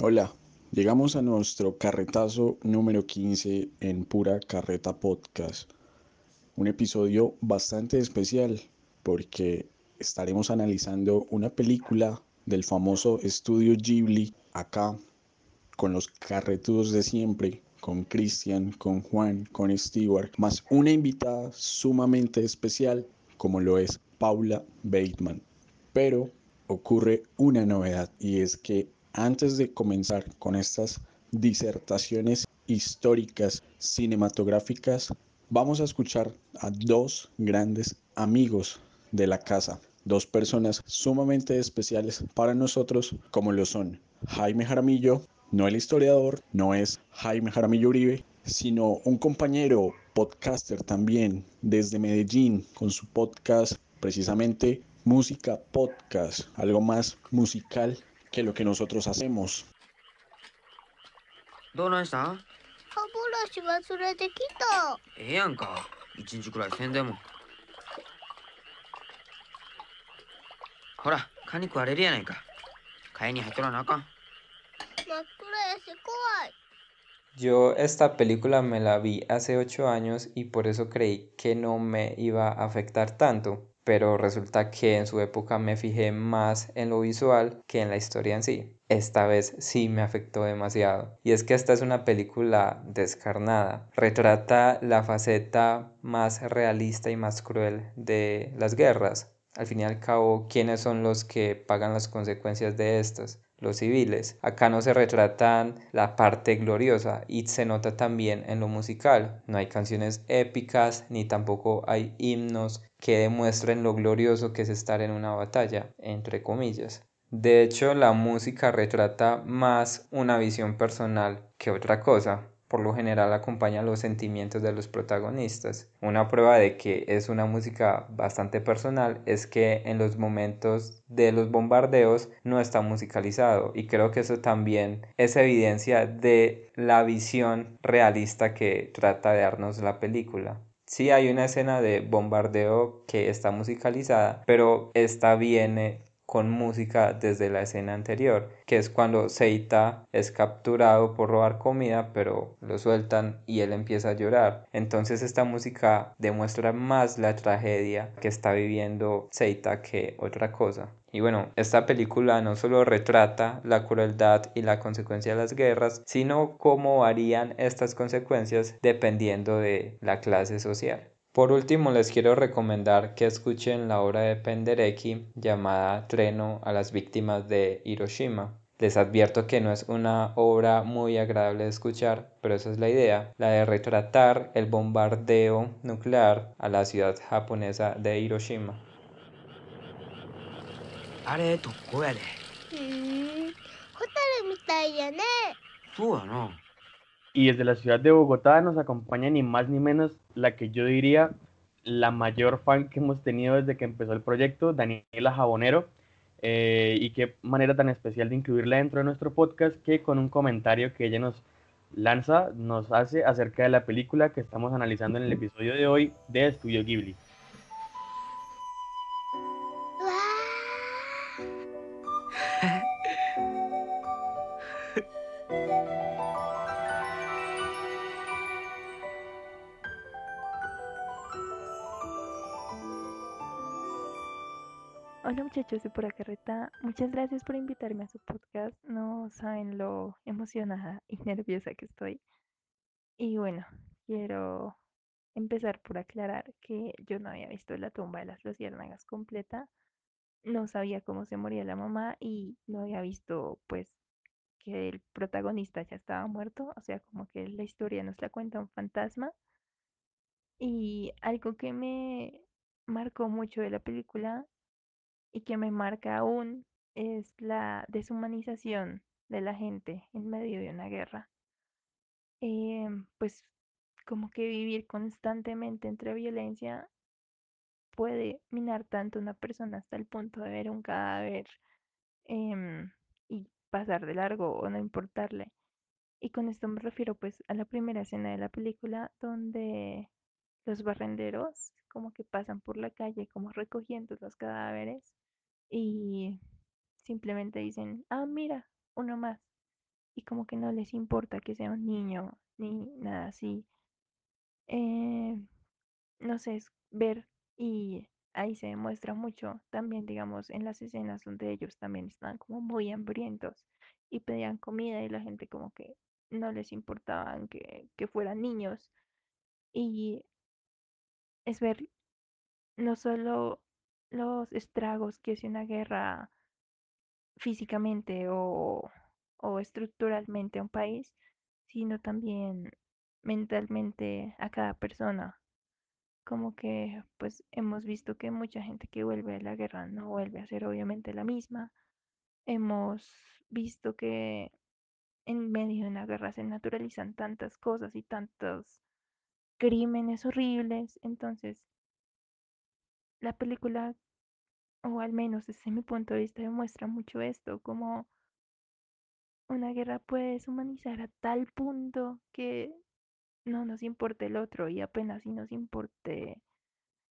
Hola, llegamos a nuestro carretazo número 15 en Pura Carreta Podcast. Un episodio bastante especial porque estaremos analizando una película del famoso estudio Ghibli acá con los carretudos de siempre, con Cristian, con Juan, con Stewart, más una invitada sumamente especial como lo es Paula Bateman. Pero ocurre una novedad y es que antes de comenzar con estas disertaciones históricas cinematográficas, vamos a escuchar a dos grandes amigos de la casa, dos personas sumamente especiales para nosotros como lo son Jaime Jaramillo, no el historiador, no es Jaime Jaramillo Uribe, sino un compañero podcaster también desde Medellín con su podcast precisamente Música Podcast, algo más musical que lo que nosotros hacemos. ¿Dónde está? Yo esta película me la vi hace 8 años y por eso creí que no me iba a afectar tanto pero resulta que en su época me fijé más en lo visual que en la historia en sí. Esta vez sí me afectó demasiado. Y es que esta es una película descarnada. Retrata la faceta más realista y más cruel de las guerras. Al fin y al cabo, ¿quiénes son los que pagan las consecuencias de estas? los civiles. Acá no se retratan la parte gloriosa y se nota también en lo musical. No hay canciones épicas ni tampoco hay himnos que demuestren lo glorioso que es estar en una batalla, entre comillas. De hecho, la música retrata más una visión personal que otra cosa por lo general acompaña los sentimientos de los protagonistas. Una prueba de que es una música bastante personal es que en los momentos de los bombardeos no está musicalizado y creo que eso también es evidencia de la visión realista que trata de darnos la película. Sí hay una escena de bombardeo que está musicalizada, pero esta viene con música desde la escena anterior, que es cuando Seita es capturado por robar comida, pero lo sueltan y él empieza a llorar. Entonces esta música demuestra más la tragedia que está viviendo Seita que otra cosa. Y bueno, esta película no solo retrata la crueldad y la consecuencia de las guerras, sino cómo varían estas consecuencias dependiendo de la clase social. Por último, les quiero recomendar que escuchen la obra de Penderecki llamada Treno a las víctimas de Hiroshima. Les advierto que no es una obra muy agradable de escuchar, pero esa es la idea, la de retratar el bombardeo nuclear a la ciudad japonesa de Hiroshima. Y desde la ciudad de Bogotá nos acompaña ni más ni menos la que yo diría la mayor fan que hemos tenido desde que empezó el proyecto, Daniela Jabonero. Eh, y qué manera tan especial de incluirla dentro de nuestro podcast que con un comentario que ella nos lanza, nos hace acerca de la película que estamos analizando en el episodio de hoy de Estudio Ghibli. Hola muchachos de Pura Carreta, muchas gracias por invitarme a su podcast. No saben lo emocionada y nerviosa que estoy. Y bueno, quiero empezar por aclarar que yo no había visto la tumba de las luciérnagas completa. No sabía cómo se moría la mamá y no había visto pues que el protagonista ya estaba muerto. O sea, como que la historia nos la cuenta un fantasma. Y algo que me marcó mucho de la película y que me marca aún es la deshumanización de la gente en medio de una guerra. Em, pues como que vivir constantemente entre violencia puede minar tanto a una persona hasta el punto de ver un cadáver em, y pasar de largo o no importarle. Y con esto me refiero pues a la primera escena de la película donde los barrenderos como que pasan por la calle como recogiendo los cadáveres y simplemente dicen, ah, mira, uno más. y como que no les importa que sea un niño ni nada así. Eh, no sé, es ver y ahí se demuestra mucho también, digamos, en las escenas donde ellos también están como muy hambrientos y pedían comida y la gente como que no les importaban que, que fueran niños. Y es ver no solo los estragos que hace una guerra físicamente o, o estructuralmente a un país, sino también mentalmente a cada persona. Como que pues hemos visto que mucha gente que vuelve de la guerra no vuelve a ser obviamente la misma. Hemos visto que en medio de una guerra se naturalizan tantas cosas y tantos crímenes horribles. Entonces, la película, o al menos desde mi punto de vista, demuestra mucho esto, como una guerra puede deshumanizar a tal punto que no nos importe el otro y apenas si nos importe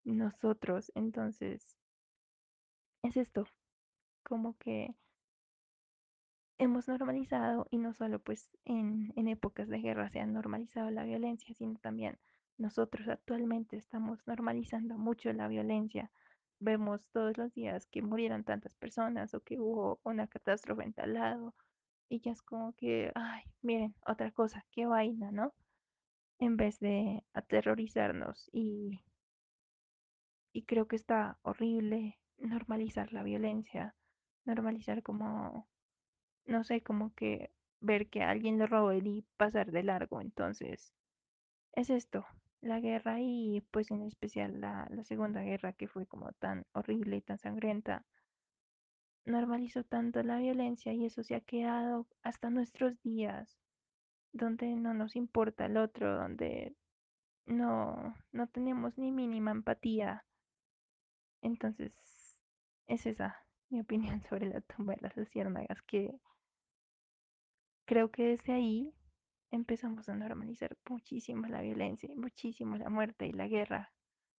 nosotros. Entonces, es esto, como que hemos normalizado, y no solo pues en, en épocas de guerra se ha normalizado la violencia, sino también nosotros actualmente estamos normalizando mucho la violencia. Vemos todos los días que murieron tantas personas o que hubo una catástrofe en tal lado y ya es como que, ay, miren, otra cosa, qué vaina, ¿no? En vez de aterrorizarnos y, y creo que está horrible normalizar la violencia, normalizar como, no sé, como que ver que alguien lo robó y pasar de largo. Entonces, es esto, la guerra y pues en especial la, Segunda Guerra que fue como tan horrible y tan sangrienta normalizó tanto la violencia y eso se ha quedado hasta nuestros días, donde no nos importa el otro, donde no, no tenemos ni mínima empatía. Entonces, es esa mi opinión sobre la tumba de las luciérnagas, que creo que desde ahí empezamos a normalizar muchísimo la violencia, muchísimo la muerte y la guerra,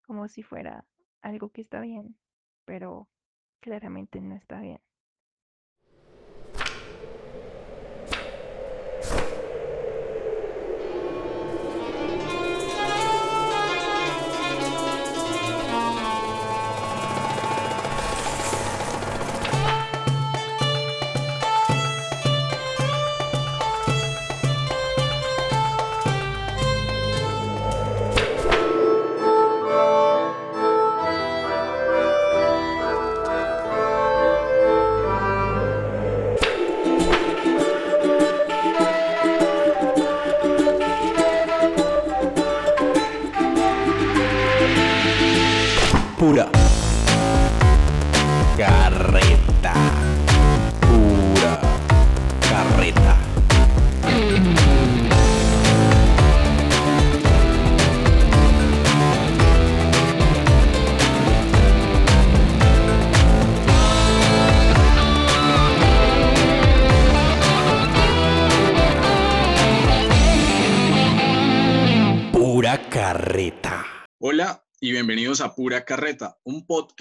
como si fuera algo que está bien, pero claramente no está bien.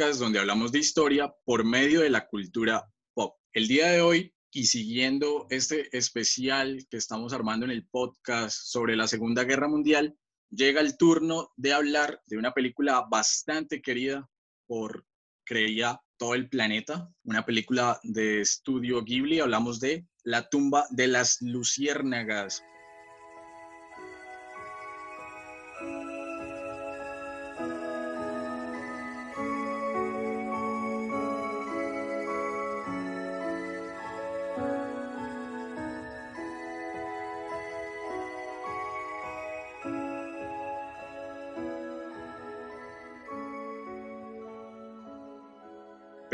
Donde hablamos de historia por medio de la cultura pop. El día de hoy, y siguiendo este especial que estamos armando en el podcast sobre la Segunda Guerra Mundial, llega el turno de hablar de una película bastante querida por, creía, todo el planeta, una película de estudio Ghibli, hablamos de La tumba de las luciérnagas,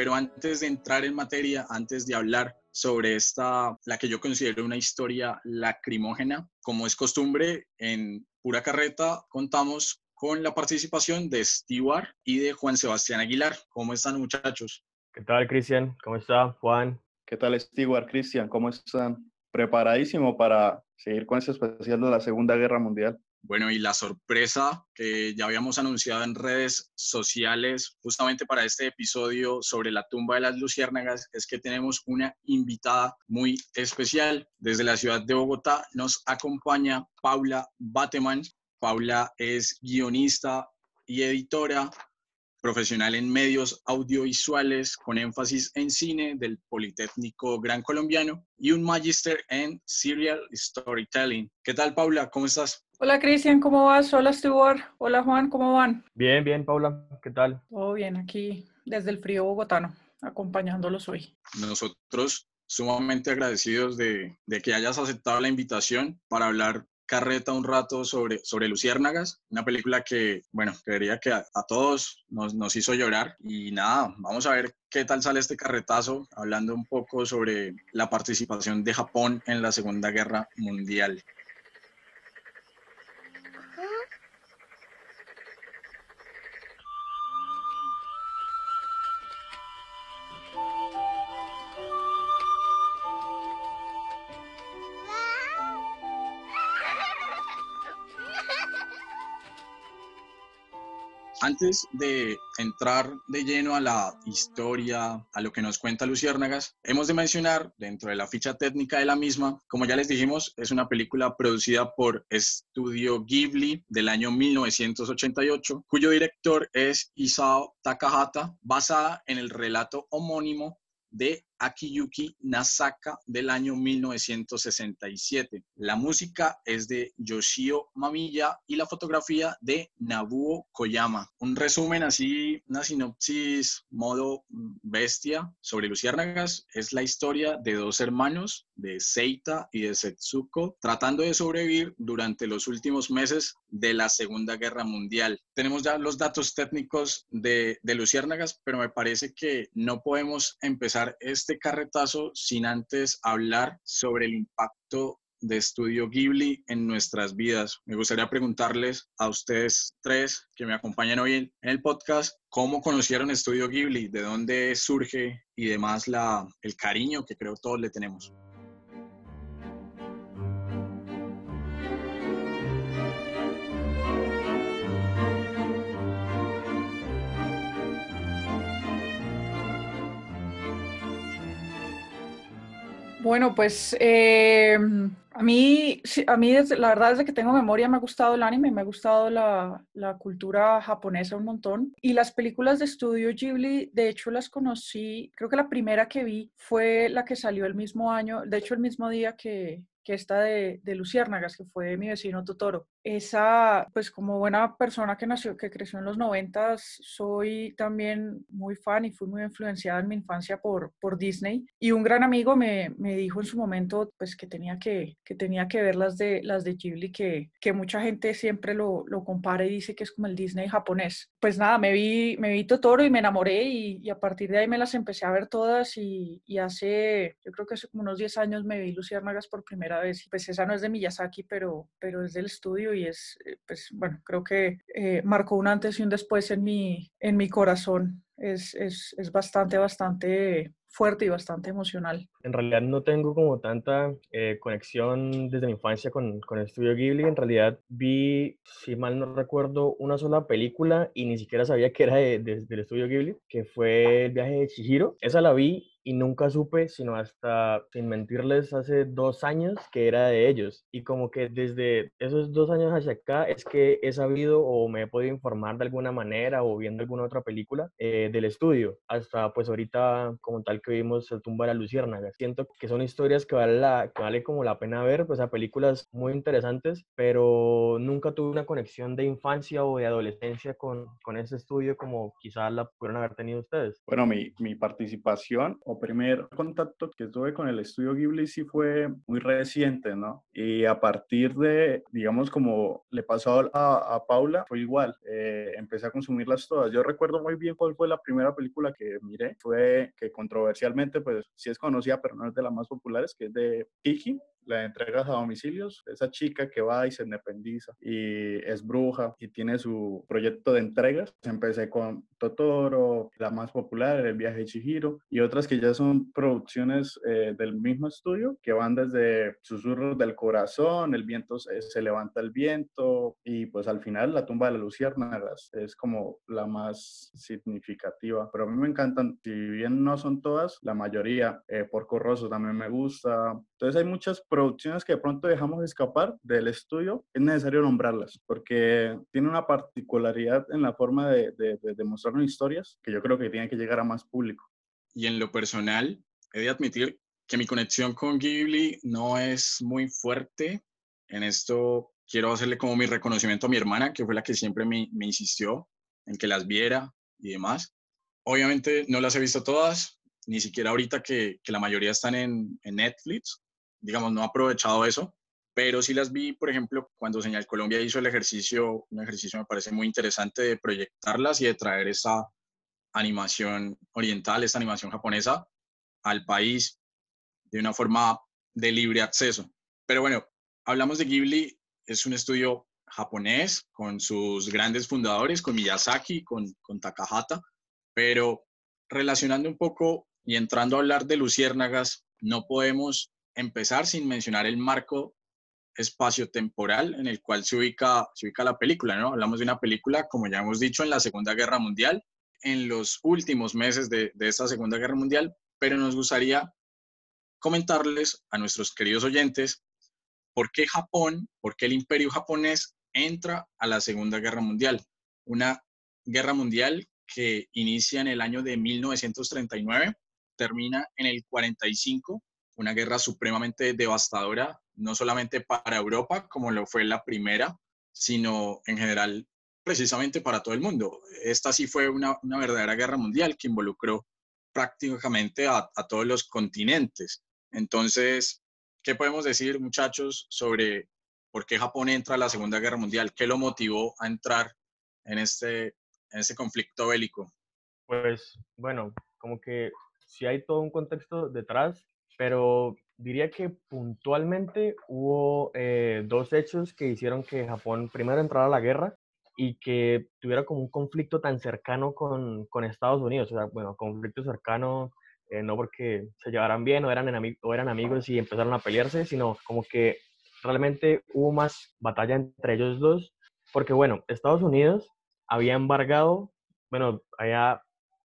Pero antes de entrar en materia, antes de hablar sobre esta, la que yo considero una historia lacrimógena, como es costumbre, en Pura Carreta contamos con la participación de Stewart y de Juan Sebastián Aguilar. ¿Cómo están muchachos? ¿Qué tal, Cristian? ¿Cómo está, Juan? ¿Qué tal, Stewart, Cristian? ¿Cómo están? Preparadísimo para seguir con este especial de la Segunda Guerra Mundial. Bueno, y la sorpresa que ya habíamos anunciado en redes sociales justamente para este episodio sobre la tumba de las luciérnagas es que tenemos una invitada muy especial. Desde la ciudad de Bogotá nos acompaña Paula Bateman. Paula es guionista y editora, profesional en medios audiovisuales con énfasis en cine del Politécnico Gran Colombiano y un magíster en serial storytelling. ¿Qué tal, Paula? ¿Cómo estás? Hola Cristian, ¿cómo vas? Hola Stuart. Hola Juan, ¿cómo van? Bien, bien, Paula, ¿qué tal? Todo bien, aquí desde el frío bogotano, acompañándolos hoy. Nosotros sumamente agradecidos de, de que hayas aceptado la invitación para hablar carreta un rato sobre, sobre Luciérnagas, una película que, bueno, creería que a, todos nos, nos, hizo llorar. Y nada, vamos a ver qué tal sale este carretazo, hablando un poco sobre la participación de Japón en la Segunda Guerra Mundial. Antes de entrar de lleno a la historia, a lo que nos cuenta Luciérnagas, hemos de mencionar dentro de la ficha técnica de la misma, como ya les dijimos, es una película producida por Estudio Ghibli del año 1988, cuyo director es Isao Takahata, basada en el relato homónimo de Akiyuki Nasaka del año 1967. La música es de Yoshio Mamiya y la fotografía de Nabuo Koyama. Un resumen así, una sinopsis modo bestia sobre Luciérnagas es la historia de dos hermanos, de Seita y de Setsuko, tratando de sobrevivir durante los últimos meses de la Segunda Guerra Mundial. Tenemos ya los datos técnicos de, de Luciérnagas, pero me parece que no podemos empezar este carretazo sin antes hablar sobre el impacto de Estudio Ghibli en nuestras vidas. Me gustaría preguntarles a ustedes tres que me acompañan hoy en el podcast, ¿cómo conocieron Estudio Ghibli? ¿De dónde surge y demás la, el cariño que creo todos le tenemos? Bueno, pues eh, a mí, a mí la verdad desde que tengo memoria me ha gustado el anime, me ha gustado la, cultura japonesa un montón. Y las películas de estudio Ghibli, de hecho las conocí, creo que la primera que vi fue la que salió el mismo año, de hecho el mismo día que, que esta de, de, Luciérnagas, que fue mi vecino Totoro. Esa, pues como buena persona que nació, que creció en los noventas, soy también muy fan y fui muy influenciada en mi infancia por, por Disney. Y un gran amigo me, me dijo en su momento, pues que tenía que, que tenía que ver las de, las de Ghibli, que, que mucha gente siempre lo, lo compara y dice que es como el Disney japonés. Pues nada, me vi, me vi Totoro y me enamoré y, y a partir de ahí me las empecé a ver todas y, y hace, yo creo que hace como unos 10 años me vi Luciérnagas por primera vez. Pues esa no es de Miyazaki, pero, pero es del estudio y es, eh, pues bueno, creo que eh, marcó un antes y un después en mi, en mi corazón. Es, es, es bastante, bastante fuerte y bastante emocional. En realidad no tengo como tanta eh, conexión desde mi infancia con, con, el estudio Ghibli. En realidad vi, si mal no recuerdo, una sola película y ni siquiera sabía que era de, de, del estudio Ghibli, que fue El viaje de Chihiro. Esa la vi y nunca supe, sino hasta, sin mentirles, hace dos años que era de ellos. Y como que desde esos dos años hacia acá es que he sabido o me he podido informar de alguna manera o viendo alguna otra película eh, del estudio. Hasta pues ahorita como tal que vimos El tumba de la luciérnaga. Siento que son historias que vale, la, que vale como la pena ver, pues a películas muy interesantes, pero nunca tuve una conexión de infancia o de adolescencia con, con ese estudio como quizás la pudieron haber tenido ustedes. Bueno, mi, mi participación o primer contacto que tuve con el estudio Ghibli sí fue muy reciente, ¿no? Y a partir de, digamos, como le pasó a, a Paula, fue igual. Eh, empecé a consumirlas todas. Yo recuerdo muy bien cuál fue la primera película que miré. Fue que controversialmente, pues sí es conocida, pero no es de las más populares, que es de Kiki, la entregas a domicilios, esa chica que va y se independiza y es bruja y tiene su proyecto de entregas. Empecé con Totoro, la más popular, El viaje de Chihiro, y otras que ya son producciones eh, del mismo estudio, que van desde Susurros del Corazón, El viento se, se levanta el viento, y pues al final La tumba de las luciérnagas es como la más significativa. Pero a mí me encantan, si bien no son todas, la mayoría. Eh, Porco Rosso también me gusta. Entonces hay muchas producciones que de pronto dejamos escapar del estudio. Es necesario nombrarlas porque tiene una particularidad en la forma de, de, de demostrarnos historias que yo creo que tiene que llegar a más público. Y en lo personal, he de admitir que mi conexión con Ghibli no es muy fuerte. En esto quiero hacerle como mi reconocimiento a mi hermana, que fue la que siempre me, insistió en que las viera y demás. Obviamente no las he visto todas, ni siquiera ahorita que, que la mayoría están en, Netflix. Digamos, no he aprovechado eso, pero sí las vi, por ejemplo, cuando Señal Colombia hizo el ejercicio, un ejercicio me parece muy interesante de proyectarlas y de traer esa animación oriental, esta animación japonesa al país de una forma de libre acceso. Pero bueno, hablamos de Ghibli, es un estudio japonés con sus grandes fundadores, con Miyazaki, con, con Takahata, pero relacionando un poco y entrando a hablar de luciérnagas, no podemos empezar sin mencionar el marco espacio-temporal en el cual se ubica, se ubica la película, ¿no? Hablamos de una película, como ya hemos dicho, en la Segunda Guerra Mundial, en los últimos meses de, de esta Segunda Guerra Mundial, pero nos gustaría comentarles a nuestros queridos oyentes por qué Japón, por qué el imperio japonés entra a la Segunda Guerra Mundial. Una guerra mundial que inicia en el año de 1939, termina en el 45, una guerra supremamente devastadora, no solamente para Europa, como lo fue la primera, sino en general precisamente para todo el mundo. Esta sí fue una, una verdadera guerra mundial que involucró prácticamente a, todos los continentes. Entonces, ¿qué podemos decir, muchachos, sobre por qué Japón entra a la Segunda Guerra Mundial? ¿Qué lo motivó a entrar en este, en este conflicto bélico? Pues bueno, como que sí hay todo un contexto detrás, pero diría que puntualmente hubo eh, dos hechos que hicieron que Japón primero entrara a la guerra y que tuviera como un conflicto tan cercano con, con Estados Unidos. O sea, bueno, conflicto cercano eh, no porque se llevaran bien o eran, o eran amigos y empezaron a pelearse, sino como que realmente hubo más batalla entre ellos dos, porque bueno, Estados Unidos había embargado, bueno, había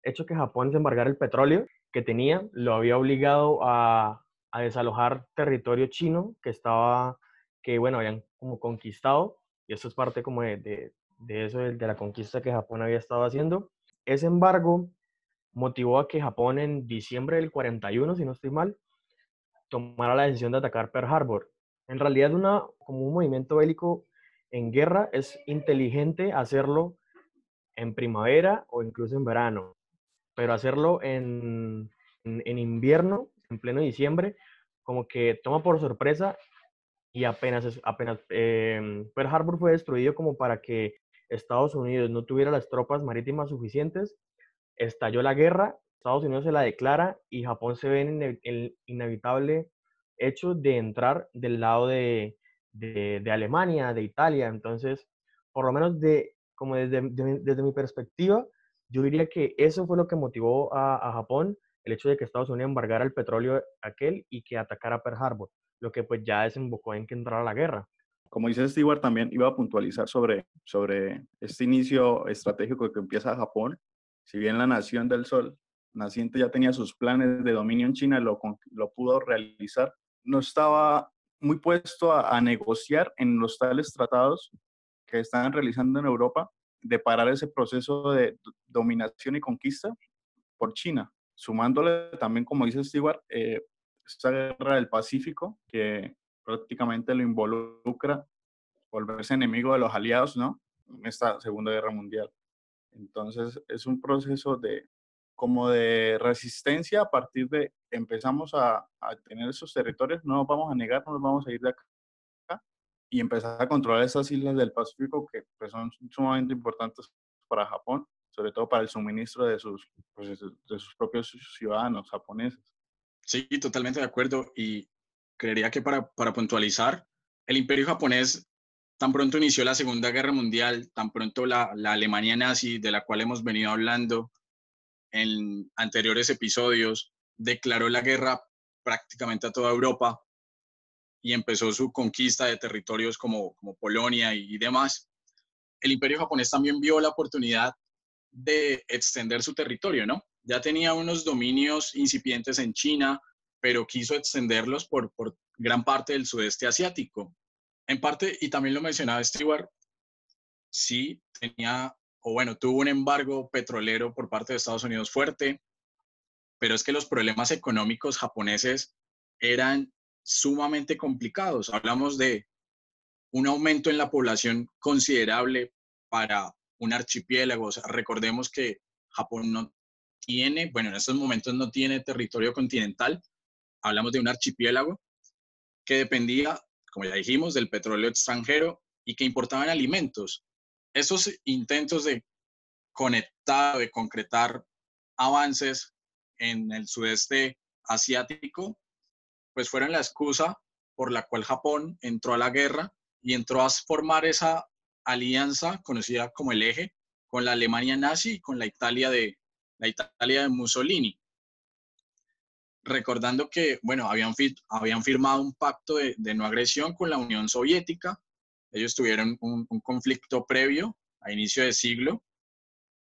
hecho que Japón se embargara el petróleo que tenía, lo había obligado a, a desalojar territorio chino que estaba, que bueno, habían como conquistado, y eso es parte como de, de, de eso, de, de la conquista que Japón había estado haciendo. Ese embargo motivó a que Japón en diciembre del 41, si no estoy mal, tomara la decisión de atacar Pearl Harbor. En realidad, una, como un movimiento bélico en guerra, es inteligente hacerlo en primavera o incluso en verano, pero hacerlo en, en, invierno, en pleno diciembre, como que toma por sorpresa y apenas, apenas eh, Pearl Harbor fue destruido como para que Estados Unidos no tuviera las tropas marítimas suficientes estalló la guerra, Estados Unidos se la declara y Japón se ve en el inevitable hecho de entrar del lado de, de, Alemania, de Italia. Entonces, por lo menos de, como desde, de, desde mi perspectiva, yo diría que eso fue lo que motivó a, a, Japón, el hecho de que Estados Unidos embargara el petróleo aquel y que atacara Pearl Harbor, lo que pues ya desembocó en que entrara la guerra. Como dice Stewart, también iba a puntualizar sobre, sobre este inicio estratégico que empieza Japón si bien la Nación del Sol naciente ya tenía sus planes de dominio en China, lo, lo pudo realizar, no estaba muy puesto a, a, negociar en los tales tratados que estaban realizando en Europa de parar ese proceso de dominación y conquista por China, sumándole también, como dice Stewart, eh, guerra del Pacífico que prácticamente lo involucra volverse enemigo de los aliados, ¿no? En esta Segunda Guerra Mundial. Entonces es un proceso de como de resistencia a partir de empezamos a, tener esos territorios, no vamos a negar, no vamos a ir de acá y empezar a controlar esas islas del Pacífico que pues, son sumamente importantes para Japón, sobre todo para el suministro de sus, pues, de sus propios ciudadanos japoneses. Sí, totalmente de acuerdo. Y creería que para, para puntualizar, el imperio japonés tan pronto inició la Segunda Guerra Mundial, tan pronto la, la Alemania nazi, de la cual hemos venido hablando en anteriores episodios, declaró la guerra prácticamente a toda Europa y empezó su conquista de territorios como, como Polonia y, demás, el imperio japonés también vio la oportunidad de extender su territorio, ¿no? Ya tenía unos dominios incipientes en China, pero quiso extenderlos por, por gran parte del sudeste asiático. En parte, y también lo mencionaba Stewart, sí tenía, o bueno, tuvo un embargo petrolero por parte de Estados Unidos fuerte, pero es que los problemas económicos japoneses eran sumamente complicados. Hablamos de un aumento en la población considerable para un archipiélago. recordemos que Japón no tiene, bueno, en estos momentos no tiene territorio continental. Hablamos de un archipiélago que dependía, como ya dijimos, del petróleo extranjero y que importaban alimentos. Esos intentos de conectar, de concretar avances en el sudeste asiático, pues fueron la excusa por la cual Japón entró a la guerra y entró a formar esa alianza conocida como el eje con la Alemania nazi y con la Italia de, la Italia de Mussolini. Recordando que, bueno, habían, habían firmado un pacto de, no agresión con la Unión Soviética. Ellos tuvieron un, conflicto previo a inicio de siglo,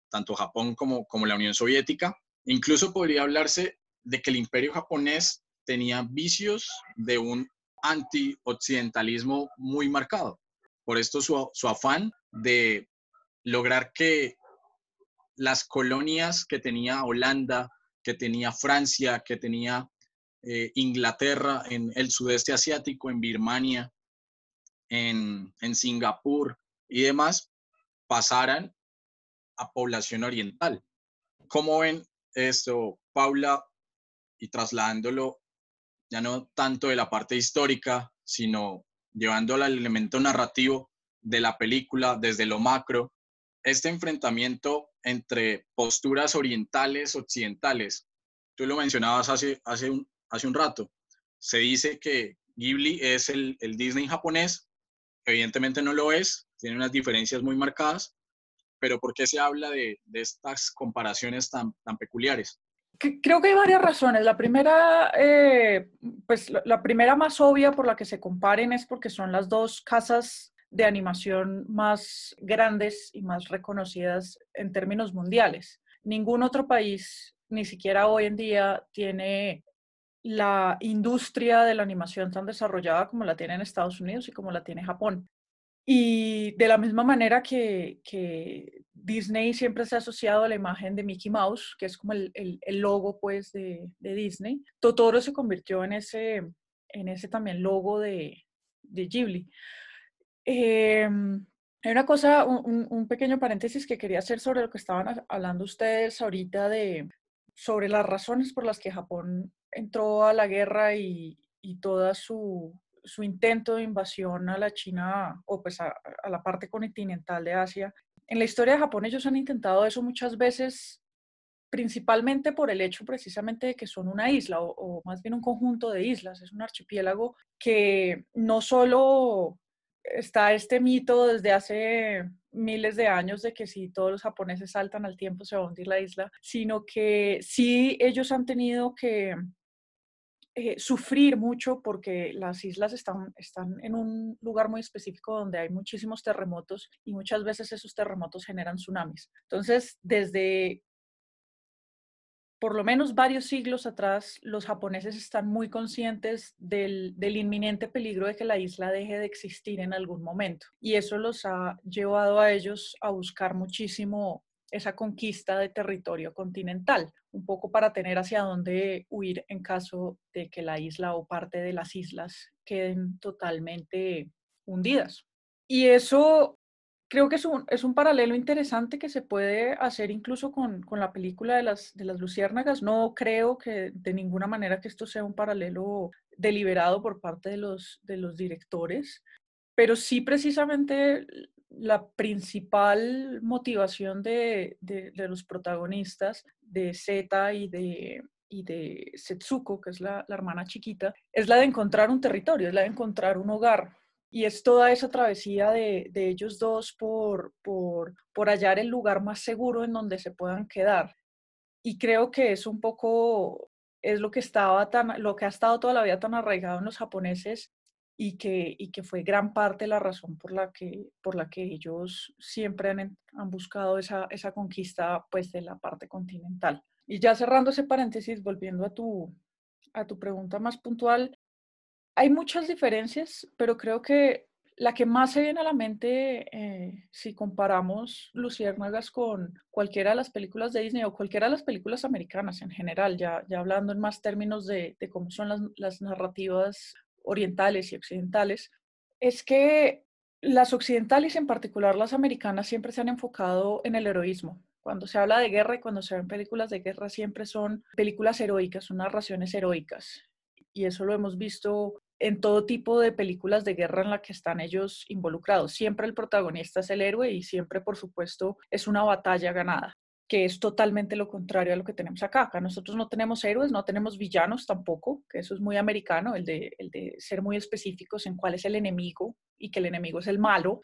tanto Japón como, como la Unión Soviética. Incluso podría hablarse de que el imperio japonés tenía vicios de un anti-occidentalismo muy marcado. Por esto su, afán de lograr que las colonias que tenía Holanda, que tenía Francia, que tenía eh, Inglaterra en el sudeste asiático, en Birmania, en, en Singapur y demás, pasaran a población oriental. ¿Cómo ven esto, Paula? Y trasladándolo ya no tanto de la parte histórica, sino llevándolo al elemento narrativo de la película desde lo macro, este enfrentamiento entre posturas orientales, occidentales. Tú lo mencionabas hace, hace, un, hace un rato. Se dice que Ghibli es el, el Disney japonés, evidentemente no lo es, tiene unas diferencias muy marcadas, pero ¿por qué se habla de, de estas comparaciones tan, tan peculiares? Creo que hay varias razones. La primera, eh, pues la, primera más obvia por la que se comparen es porque son las dos casas de animación más grandes y más reconocidas en términos mundiales. Ningún otro país, ni siquiera hoy en día, tiene la industria de la animación tan desarrollada como la tiene en Estados Unidos y como la tiene Japón. Y de la misma manera que, Disney siempre se ha asociado a la imagen de Mickey Mouse, que es como el, logo pues de, Disney, Totoro se convirtió en ese, en ese también logo de, de Ghibli. Em, hay una cosa, un, pequeño paréntesis que quería hacer sobre lo que estaban hablando ustedes ahorita de sobre las razones por las que Japón entró a la guerra y toda su, su intento de invasión a la China o pues a, la parte continental de Asia. En la historia de Japón ellos han intentado eso muchas veces, principalmente por el hecho precisamente de que son una isla o, o más bien un conjunto de islas, es un archipiélago que no solo está este mito desde hace miles de años de que si todos los japoneses saltan al tiempo se va a hundir la isla, sino que sí ellos han tenido que eh, sufrir mucho porque las islas están, están en un lugar muy específico donde hay muchísimos terremotos y muchas veces esos terremotos generan tsunamis. Entonces, desde por lo menos varios siglos atrás, los japoneses están muy conscientes del, del, inminente peligro de que la isla deje de existir en algún momento. Y eso los ha llevado a ellos a buscar muchísimo esa conquista de territorio continental, un poco para tener hacia dónde huir en caso de que la isla o parte de las islas queden totalmente hundidas. Y eso creo que es un, es un paralelo interesante que se puede hacer incluso con, con, la película de las, de las luciérnagas. No creo que de ninguna manera que esto sea un paralelo deliberado por parte de los, de los directores, pero sí precisamente la principal motivación de, de, los protagonistas de Z y de, y de Setsuko, que es la, la hermana chiquita, es la de encontrar un territorio, es la de encontrar un hogar, y es toda esa travesía de, de ellos dos por, por, por, hallar el lugar más seguro en donde se puedan quedar. Y creo que es un poco, es lo que, estaba tan, lo que ha estado toda la vida tan arraigado en los japoneses y que, y que fue gran parte la razón por la que, por la que ellos siempre han, han buscado esa, esa conquista pues, de la parte continental. Y ya cerrando ese paréntesis, volviendo a tu, a tu pregunta más puntual, hay muchas diferencias, pero creo que la que más se viene a la mente eh, si comparamos Luciérnagas con cualquiera de las películas de Disney o cualquiera de las películas americanas en general, ya, ya hablando en más términos de, de cómo son las, las narrativas orientales y occidentales, es que las occidentales, en particular las americanas, siempre se han enfocado en el heroísmo. Cuando se habla de guerra y cuando se ven películas de guerra, siempre son películas heroicas, son narraciones heroicas. Y eso lo hemos visto en todo tipo de películas de guerra en la que están ellos involucrados. Siempre el protagonista es el héroe y siempre, por supuesto, es una batalla ganada, que es totalmente lo contrario a lo que tenemos acá. Acá nosotros no tenemos héroes, no tenemos villanos tampoco, que eso es muy americano, el de, el de ser muy específicos en cuál es el enemigo y que el enemigo es el malo.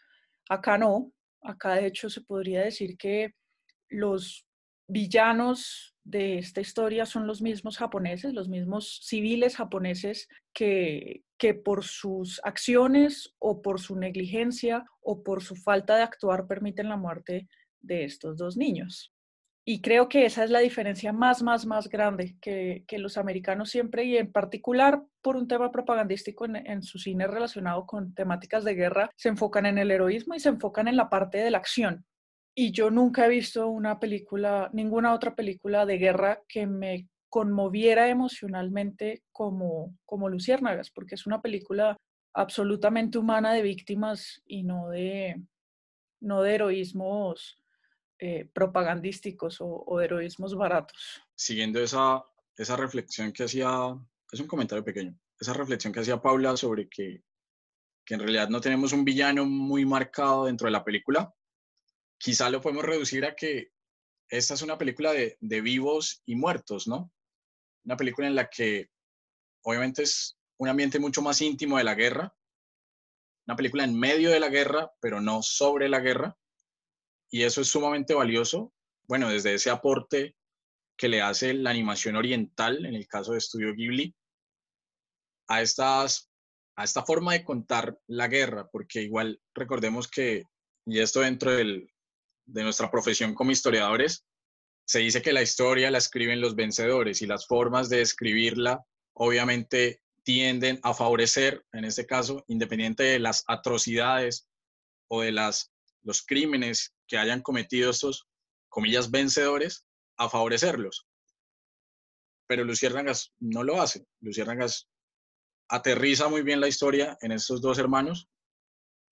Acá no, acá de hecho se podría decir que los villanos de esta historia son los mismos japoneses, los mismos civiles japoneses que, que por sus acciones o por su negligencia o por su falta de actuar permiten la muerte de estos dos niños. Y creo que esa es la diferencia más, más, más grande que, que los americanos siempre, y en particular por un tema propagandístico en, en, su cine relacionado con temáticas de guerra, se enfocan en el heroísmo y se enfocan en la parte de la acción. Y yo nunca he visto una película, ninguna otra película de guerra que me conmoviera emocionalmente como, como Luciérnagas, porque es una película absolutamente humana de víctimas y no de, no de heroísmos eh, propagandísticos o, o, heroísmos baratos. Siguiendo esa, esa reflexión que hacía, es un comentario pequeño, esa reflexión que hacía Paula sobre que, que en realidad no tenemos un villano muy marcado dentro de la película, quizá lo podemos reducir a que esta es una película de, de, vivos y muertos, ¿no? Una película en la que obviamente es un ambiente mucho más íntimo de la guerra, una película en medio de la guerra, pero no sobre la guerra, y eso es sumamente valioso, bueno, desde ese aporte que le hace la animación oriental, en el caso de Estudio Ghibli, a, estas, a esta forma de contar la guerra, porque igual recordemos que, y esto dentro del, de nuestra profesión como historiadores, se dice que la historia la escriben los vencedores y las formas de escribirla obviamente tienden a favorecer, en este caso, independiente de las atrocidades o de las, los crímenes que hayan cometido estos, comillas, vencedores, a favorecerlos. Pero Luciérnagas no lo hace. Luciérnagas aterriza muy bien la historia en estos dos hermanos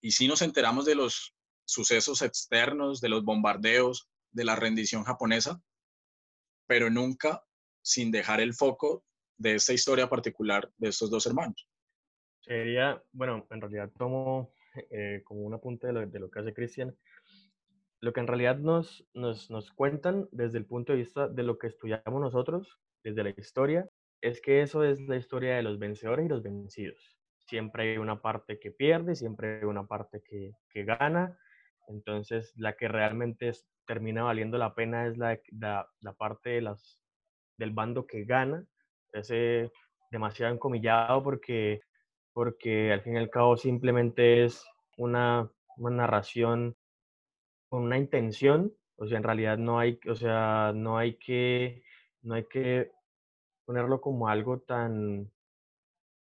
y sí nos enteramos de los sucesos externos, de los bombardeos, de la rendición japonesa, pero nunca sin dejar el foco de esta historia particular de estos dos hermanos. Sería, bueno, en realidad tomo eh, como un apunte de lo, de lo que hace Cristian, lo que en realidad nos, nos, nos cuentan desde el punto de vista de lo que estudiamos nosotros, desde la historia, es que eso es la historia de los vencedores y los vencidos. Siempre hay una parte que pierde, siempre hay una parte que, que gana, entonces, la que realmente es, termina valiendo la pena es la, la, la, parte de las, del bando que gana. Ese demasiado encomillado porque, porque al fin y al cabo simplemente es una, una narración con una intención. O sea, en realidad no hay, o sea, no hay que, no hay que ponerlo como algo tan,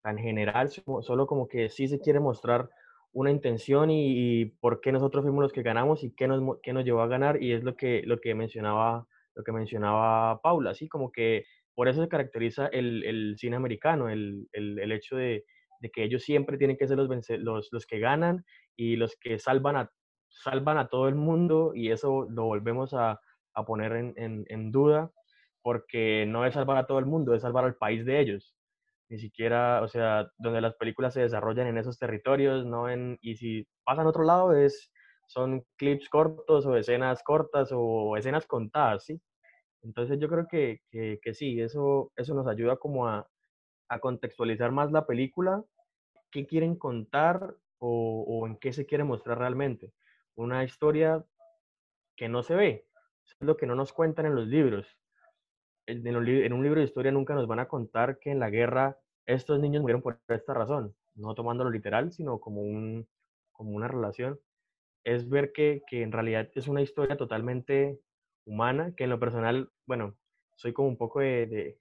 tan general, solo como que sí se quiere mostrar una intención y, y, por qué nosotros fuimos los que ganamos y qué nos, qué nos llevó a ganar y es lo que, lo que mencionaba lo que mencionaba Paula, así como que por eso se caracteriza el, el cine americano, el, el, el hecho de, de, que ellos siempre tienen que ser los, los, los que ganan y los que salvan a, salvan a todo el mundo y eso lo volvemos a, a poner en, en, duda porque no es salvar a todo el mundo, es salvar al país de ellos ni siquiera, o sea, donde las películas se desarrollan en esos territorios, no en, y si pasan a otro lado es, son clips cortos o escenas cortas o escenas contadas, ¿sí? Entonces yo creo que, que, que sí, eso, eso nos ayuda como a, a contextualizar más la película, qué quieren contar o, o, en qué se quiere mostrar realmente. Una historia que no se ve, es lo que no nos cuentan en los libros. En, un libro de historia nunca nos van a contar que en la guerra estos niños murieron por esta razón, no tomándolo literal, sino como, un, como una relación. Es ver que, que en realidad es una historia totalmente humana, que en lo personal, bueno, soy como un poco de, de,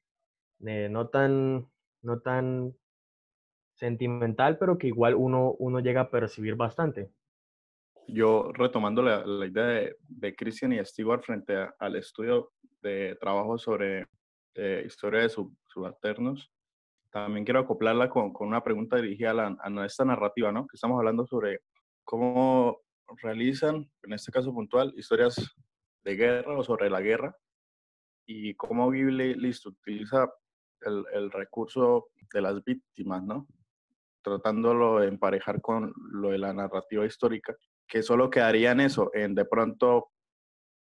de no tan no tan sentimental, pero que igual uno, uno llega a percibir bastante. Yo retomando la, la idea de, de Christian y Stewart frente a, al estudio de trabajo sobre eh, historia de sub, subalternos, también quiero acoplarla con, con una pregunta dirigida a, la, a nuestra narrativa, ¿no? Que estamos hablando sobre cómo realizan, en este caso puntual, historias de guerra o sobre la guerra y cómo Ghibli listo, utiliza el, el, recurso de las víctimas, ¿no? Tratándolo de emparejar con lo de la narrativa histórica, que solo quedaría en eso, en de pronto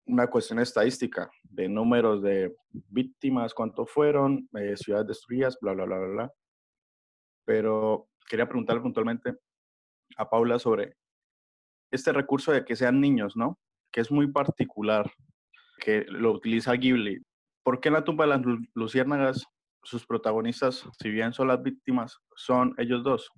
una cuestión estadística de números de víctimas, cuántos fueron, eh, ciudades destruidas, bla, bla, bla, bla, bla. Pero quería preguntarle puntualmente a Paula sobre este recurso de que sean niños, ¿no? Que es muy particular, que lo utiliza Ghibli. ¿Por qué en la tumba de las luciérnagas sus protagonistas, si bien son las víctimas, son ellos dos?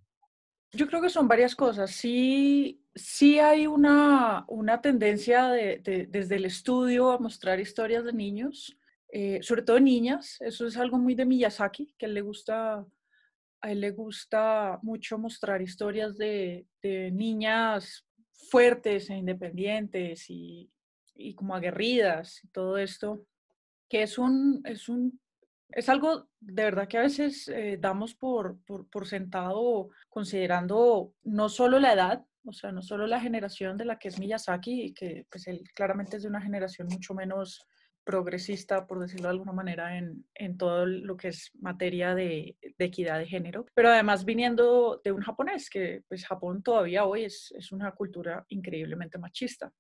Yo creo que son varias cosas. Sí, sí hay una, una tendencia de, de, desde el estudio a mostrar historias de niños, eh, sobre todo niñas. Eso es algo muy de Miyazaki, que a él le gusta, a él le gusta mucho mostrar historias de, niñas fuertes e independientes y, y como aguerridas y todo esto, que es un, es un es algo de verdad que a veces eh, damos por, por, sentado considerando no solo la edad, o sea, no solo la generación de la que es Miyazaki, que pues él claramente es de una generación mucho menos progresista, por decirlo de alguna manera, en, en todo lo que es materia de, equidad de género, pero además viniendo de un japonés, que pues Japón todavía hoy es, es una cultura increíblemente machista.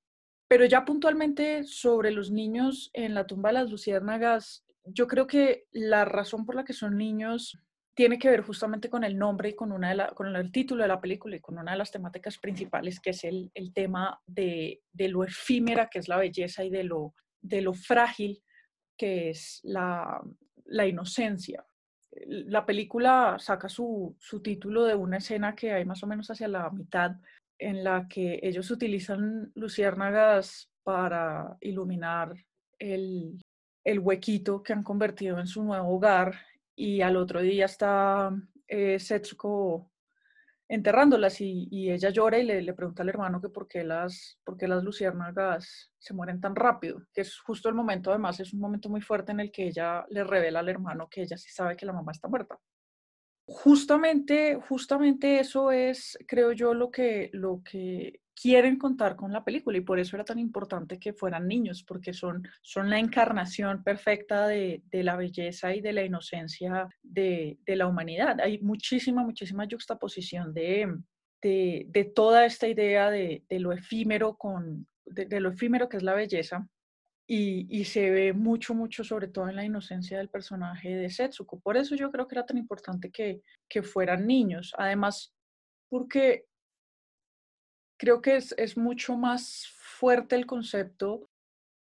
Pero ya puntualmente sobre los niños en la tumba de las luciérnagas, yo creo que la razón por la que son niños tiene que ver justamente con el nombre y con, una de la, con el título de la película y con una de las temáticas principales, que es el, el tema de, de, lo efímera que es la belleza y de lo, de lo frágil que es la, la inocencia. La película saca su, su título de una escena que hay más o menos hacia la mitad, en la que ellos utilizan luciérnagas para iluminar el, el huequito que han convertido en su nuevo hogar y al otro día está eh, Setsuko enterrándolas y, ella llora y le, le, pregunta al hermano que por qué, las, por qué las luciérnagas se mueren tan rápido, que es justo el momento, además es un momento muy fuerte en el que ella le revela al hermano que ella sí sabe que la mamá está muerta. Justamente, justamente eso es, creo yo, lo que, lo que quieren contar con la película y por eso era tan importante que fueran niños, porque son, son la encarnación perfecta de, de la belleza y de la inocencia de, de, la humanidad. Hay muchísima, muchísima juxtaposición de, de, de toda esta idea de, lo efímero con, de, lo efímero que es la belleza. Y, y, se ve mucho, mucho, sobre todo en la inocencia del personaje de Setsuko. Por eso yo creo que era tan importante que, que fueran niños. Además, porque creo que es, es mucho más fuerte el concepto,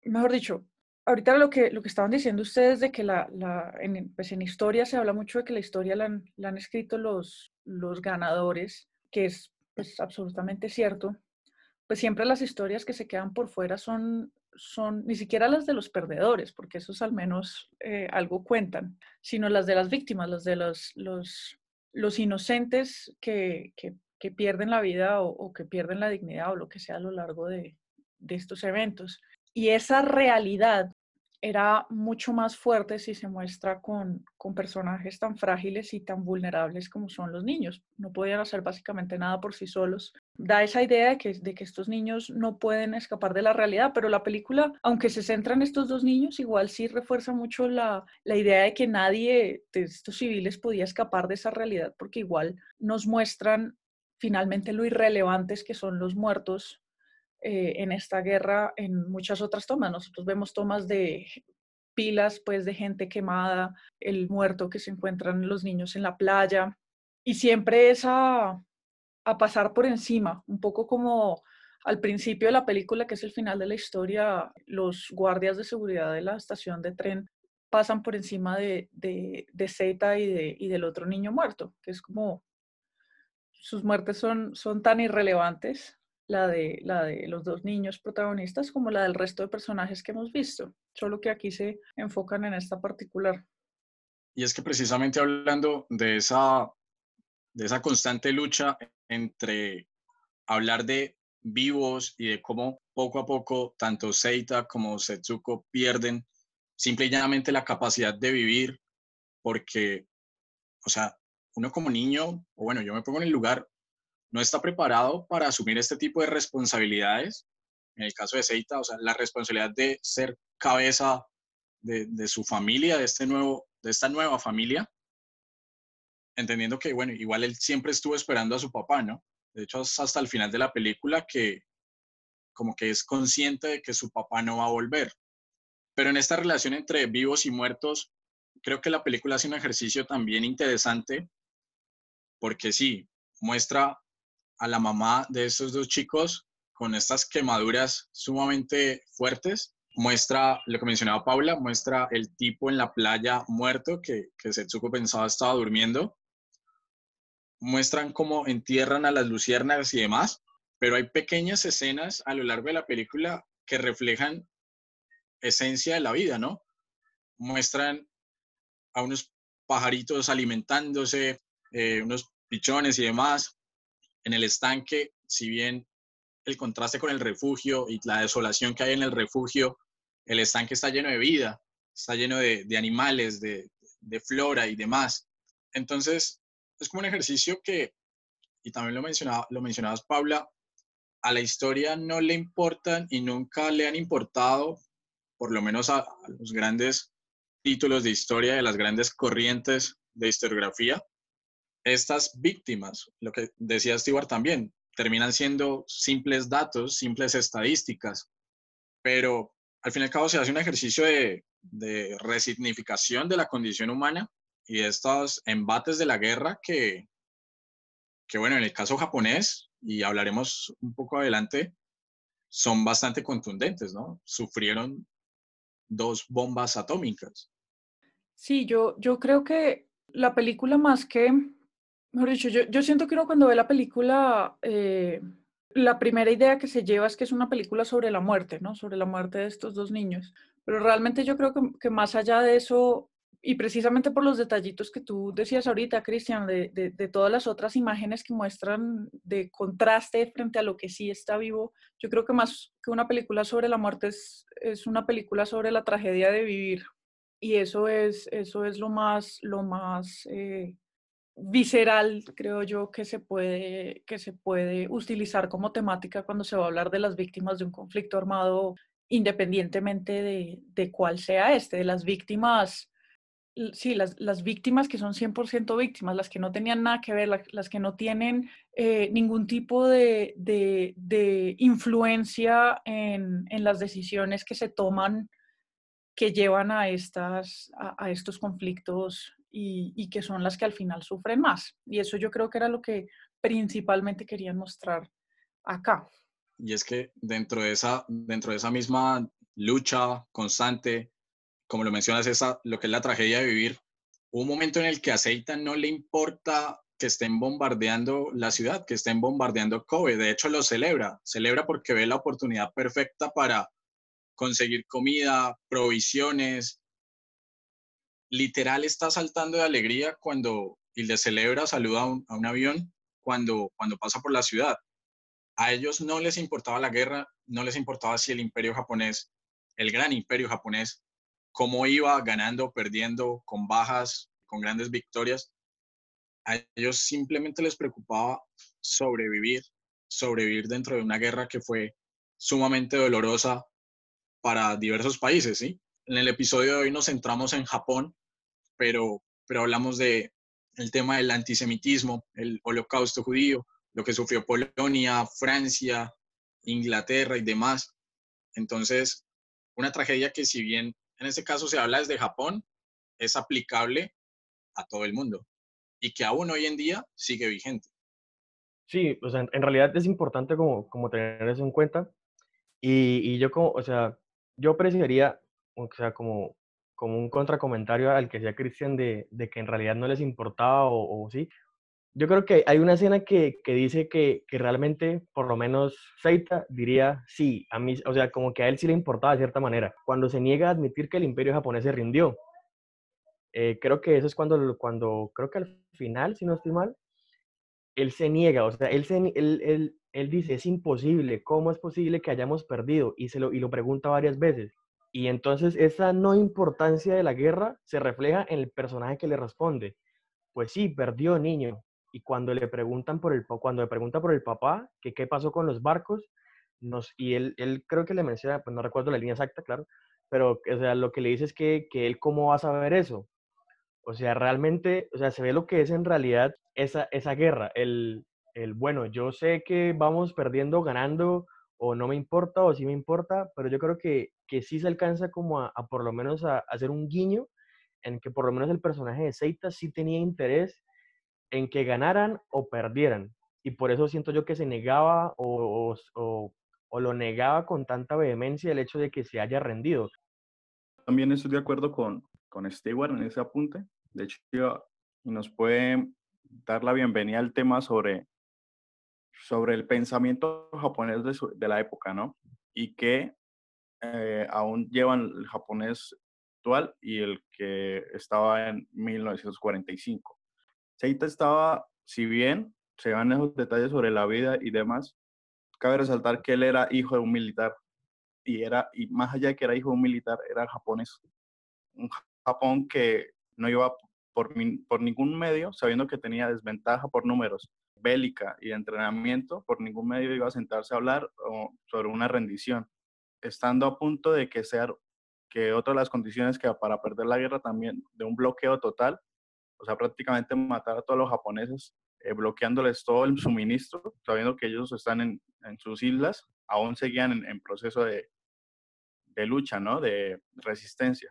mejor dicho, ahorita lo que, lo que estaban diciendo ustedes de que la, la en, pues en, historia se habla mucho de que la historia la han, la han escrito los, los, ganadores, que es pues, absolutamente cierto, pues siempre las historias que se quedan por fuera son, son ni siquiera las de los perdedores, porque esos al menos eh, algo cuentan, sino las de las víctimas, las de los, los, los inocentes que, que que pierden la vida o, o, que pierden la dignidad o lo que sea a lo largo de, de estos eventos. Y esa realidad era mucho más fuerte si se muestra con, con, personajes tan frágiles y tan vulnerables como son los niños. No podían hacer básicamente nada por sí solos. Da esa idea de que, de que estos niños no pueden escapar de la realidad, pero la película, aunque se centra en estos dos niños, igual sí refuerza mucho la, la idea de que nadie de estos civiles podía escapar de esa realidad, porque igual nos muestran finalmente lo irrelevantes que son los muertos eh, en esta guerra en muchas otras tomas. Nosotros vemos tomas de pilas pues de gente quemada, el muerto que se encuentran los niños en la playa y siempre es a, a pasar por encima, un poco como al principio de la película, que es el final de la historia, los guardias de seguridad de la estación de tren pasan por encima de, de, de Zeta y, de, y del otro niño muerto, que es como sus muertes son, son tan irrelevantes, la de, la de los dos niños protagonistas, como la del resto de personajes que hemos visto, solo que aquí se enfocan en esta particular. Y es que precisamente hablando de esa, de esa constante lucha entre hablar de vivos y de cómo poco a poco tanto Seita como Setsuko pierden simple y llanamente la capacidad de vivir porque, o sea, uno como niño, o bueno, yo me pongo en el lugar, no está preparado para asumir este tipo de responsabilidades. En el caso de Seita, o sea, la responsabilidad de ser cabeza de, de su familia, de, este nuevo, de esta nueva familia, entendiendo que, bueno, igual él siempre estuvo esperando a su papá, ¿no? De hecho, hasta el final de la película que como que es consciente de que su papá no va a volver. Pero en esta relación entre vivos y muertos, creo que la película hace un ejercicio también interesante, porque sí, muestra a la mamá de estos dos chicos con estas quemaduras sumamente fuertes. Muestra lo que mencionaba Paula, muestra el tipo en la playa muerto que, que Setsuko pensaba estaba durmiendo muestran cómo entierran a las luciérnagas y demás, pero hay pequeñas escenas a lo largo de la película que reflejan esencia de la vida, ¿no? Muestran a unos pajaritos alimentándose, eh, unos pichones y demás. En el estanque, si bien el contraste con el refugio y la desolación que hay en el refugio, el estanque está lleno de vida, está lleno de, animales, de, flora y demás. Entonces, es como un ejercicio que, y también lo, mencionaba, lo mencionabas, Paula, a la historia no le importan y nunca le han importado, por lo menos a, los grandes títulos de historia, de las grandes corrientes de historiografía, estas víctimas, lo que decía Stewart también, terminan siendo simples datos, simples estadísticas, pero al fin y al cabo se hace un ejercicio de, de resignificación de la condición humana y estos embates de la guerra que, que, bueno, en el caso japonés, y hablaremos un poco adelante, son bastante contundentes, ¿no? Sufrieron dos bombas atómicas. Sí, yo, yo creo que la película más que, mejor dicho, yo, yo siento que uno cuando ve la película, eh, la primera idea que se lleva es que es una película sobre la muerte, ¿no? Sobre la muerte de estos dos niños. Pero realmente yo creo que, que más allá de eso, y precisamente por los detallitos que tú decías ahorita, Cristian, de, de, todas las otras imágenes que muestran de contraste frente a lo que sí está vivo, yo creo que más que una película sobre la muerte es, es una película sobre la tragedia de vivir. Y eso es, eso es lo más, lo más eh, visceral, creo yo, que se, puede, que se puede utilizar como temática cuando se va a hablar de las víctimas de un conflicto armado, independientemente de, de cuál sea este, de las víctimas sí, las, las, víctimas que son 100% víctimas, las que no tenían nada que ver, las, que no tienen eh, ningún tipo de, de, de influencia en, en, las decisiones que se toman que llevan a, estas, a estos conflictos y, que son las que al final sufren más. Y eso yo creo que era lo que principalmente querían mostrar acá. Y es que dentro de esa, dentro de esa misma lucha constante como lo mencionas, esa, lo que es la tragedia de vivir, un momento en el que a Seita no le importa que estén bombardeando la ciudad, que estén bombardeando Kobe. De hecho, lo celebra. Celebra porque ve la oportunidad perfecta para conseguir comida, provisiones. Literal está saltando de alegría cuando y le celebra, saluda a un, a un avión cuando, cuando pasa por la ciudad. A ellos no les importaba la guerra, no les importaba si el imperio japonés, el gran imperio japonés, cómo iba ganando, perdiendo, con bajas, con grandes victorias. A ellos simplemente les preocupaba sobrevivir, sobrevivir dentro de una guerra que fue sumamente dolorosa para diversos países, ¿sí? En el episodio de hoy nos centramos en Japón, pero, pero hablamos de el tema del antisemitismo, el holocausto judío, lo que sufrió Polonia, Francia, Inglaterra y demás. Entonces, una tragedia que si bien en este caso se habla desde Japón, es aplicable a todo el mundo y que aún hoy en día sigue vigente. Sí, o sea, en, realidad es importante como, como tener eso en cuenta. Y, y, yo como, o sea, yo apreciaría, o sea, como, como un contracomentario al que sea Cristian de, de, que en realidad no les importaba o, o, sí. Yo creo que hay una escena que, que dice que, que, realmente, por lo menos Seita diría sí, a mí, o sea, como que a él sí le importaba de cierta manera, cuando se niega a admitir que el imperio japonés se rindió. Eh, creo que eso es cuando, cuando, creo que al final, si no estoy mal, él se niega, o sea, él, se, él, él, él, dice, es imposible, ¿cómo es posible que hayamos perdido? Y, se lo, y lo pregunta varias veces. Y entonces esa no importancia de la guerra se refleja en el personaje que le responde. Pues sí, perdió niño. Y cuando le preguntan por el, cuando le pregunta por el papá, que qué pasó con los barcos, nos, y él, él creo que le menciona, pues no recuerdo la línea exacta, claro, pero o sea, lo que le dice es que, que él cómo va a saber eso. O sea, realmente, o sea, se ve lo que es en realidad esa, esa guerra, el, el, bueno, yo sé que vamos perdiendo, ganando, o no me importa, o sí me importa, pero yo creo que, que sí se alcanza como a, por lo menos a, hacer un guiño en que por lo menos el personaje de Seita sí tenía interés en que ganaran o perdieran. Y por eso siento yo que se negaba o, o, o lo negaba con tanta vehemencia el hecho de que se haya rendido. También estoy de acuerdo con, con Stewart en ese apunte. De hecho, nos puede dar la bienvenida al tema sobre, sobre el pensamiento japonés de, la época, ¿no? Y que eh, aún llevan el japonés actual y el que estaba en 1945. Seita estaba, si bien se van esos detalles sobre la vida y demás, cabe resaltar que él era hijo de un militar y era y más allá de que era hijo de un militar era japonés un Japón que no iba por ningún medio, sabiendo que tenía desventaja por números, bélica y de entrenamiento, por ningún medio iba a sentarse a hablar sobre una rendición, estando a punto de que sea que otra de las condiciones que para perder la guerra también de un bloqueo total, o sea, prácticamente matar a todos los japoneses, eh, bloqueándoles todo el suministro, sabiendo que ellos están en, en sus islas, aún seguían en, en proceso de, de lucha, ¿no? De resistencia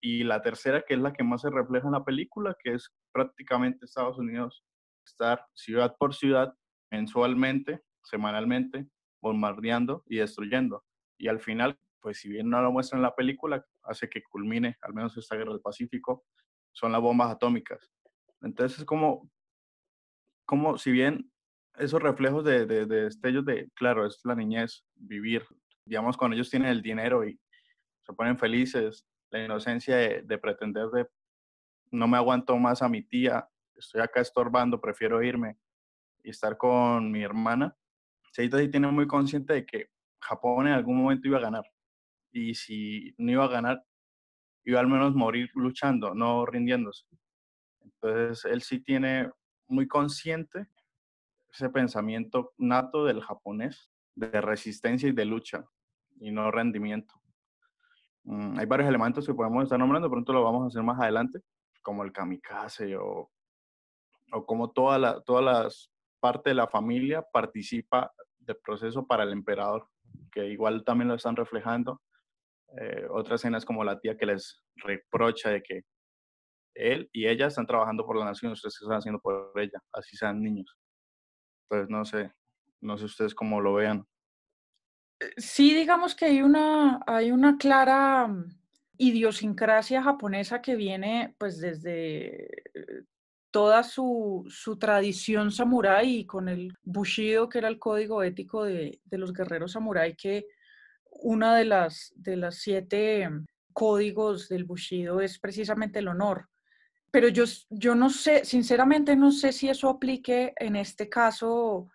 y la tercera, que es la que más se refleja en la película, que es prácticamente Estados Unidos estar ciudad por ciudad, mensualmente, semanalmente, bombardeando y destruyendo. Y al final, pues si bien no lo muestra en la película, hace que culmine, al menos esta guerra del Pacífico, son las bombas atómicas. Entonces es como, como si bien esos reflejos de, de, de destellos de, claro, es la niñez, vivir, digamos, cuando ellos tienen el dinero y se ponen felices, la inocencia de, de, pretender de no me aguanto más a mi tía, estoy acá estorbando, prefiero irme y estar con mi hermana. Seita sí tiene muy consciente de que Japón en algún momento iba a ganar y si no iba a ganar, iba al menos morir luchando, no rindiéndose. Entonces él sí tiene muy consciente ese pensamiento nato del japonés de resistencia y de lucha y no rendimiento. Mm, hay varios elementos que podemos estar nombrando, pronto lo vamos a hacer más adelante, como el kamikaze o, o como toda la, todas las parte de la familia participa del proceso para el emperador, que igual también lo están reflejando. Eh, otras escenas como la tía que les reprocha de que él y ella están trabajando por la nación, ustedes están haciendo por ella, así sean niños. Entonces, no sé, no sé ustedes cómo lo vean. Sí, digamos que hay una, hay una clara mm, idiosincrasia japonesa que viene pues desde eh, toda su, su tradición samurái y con el bushido, que era el código ético de, de los guerreros samurái, que una de las, de las siete mm, códigos del bushido es precisamente el honor. Pero yo, yo no sé, sinceramente no sé si eso aplique en este caso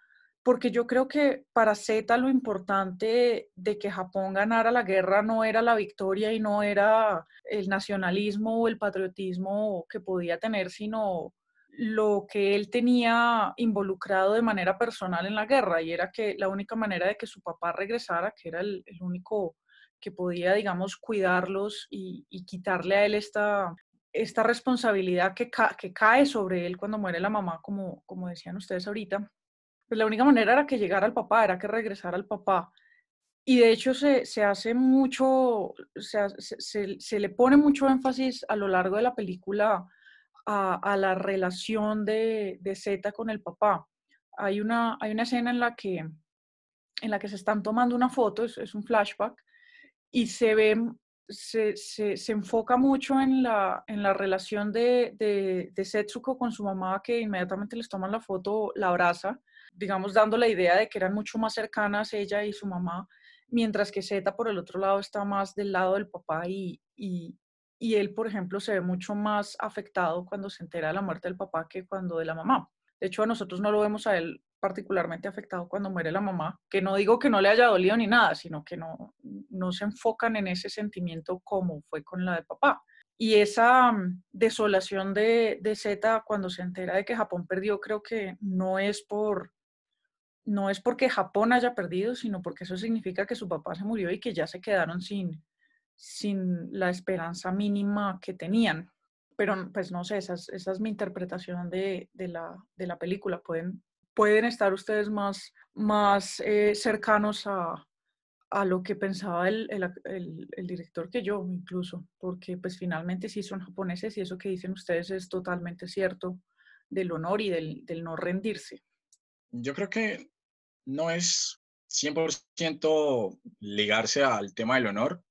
porque yo creo que para Z lo importante de que Japón ganara la guerra no era la victoria y no era el nacionalismo o el patriotismo que podía tener, sino lo que él tenía involucrado de manera personal en la guerra y era que la única manera de que su papá regresara, que era el, único que podía, digamos, cuidarlos y, quitarle a él esta, esta responsabilidad que, ca que cae sobre él cuando muere la mamá, como, como decían ustedes ahorita, pues la única manera era que llegara el papá, era que regresara el papá. y de hecho se, se hace mucho, se, se, se, le pone mucho énfasis a lo largo de la película a, a la relación de, de Zeta con el papá. Hay una, hay una escena en la que en la que se están tomando una foto, es, es un flashback, y se ve se, se, enfoca mucho en la, en la relación de, de, de, Setsuko con su mamá, que inmediatamente les toman la foto, la abraza, digamos, dando la idea de que eran mucho más cercanas ella y su mamá, mientras que Zeta por el otro lado está más del lado del papá y, y, y él, por ejemplo, se ve mucho más afectado cuando se entera de la muerte del papá que cuando de la mamá. De hecho, a nosotros no lo vemos a él particularmente afectado cuando muere la mamá, que no digo que no le haya dolido ni nada, sino que no, no se enfocan en ese sentimiento como fue con la del papá. Y esa mm, desolación de, de Z cuando se entera de que Japón perdió, creo que no es por no es porque Japón haya perdido, sino porque eso significa que su papá se murió y que ya se quedaron sin, sin la esperanza mínima que tenían. Pero pues no sé, esa es, mi interpretación de, de, la, de la película. Pueden pueden estar ustedes más, más eh, cercanos a, a, lo que pensaba el, el, el, director que yo incluso, porque pues finalmente sí son japoneses y eso que dicen ustedes es totalmente cierto del honor y del, del no rendirse. Yo creo que no es 100% ligarse al tema del honor.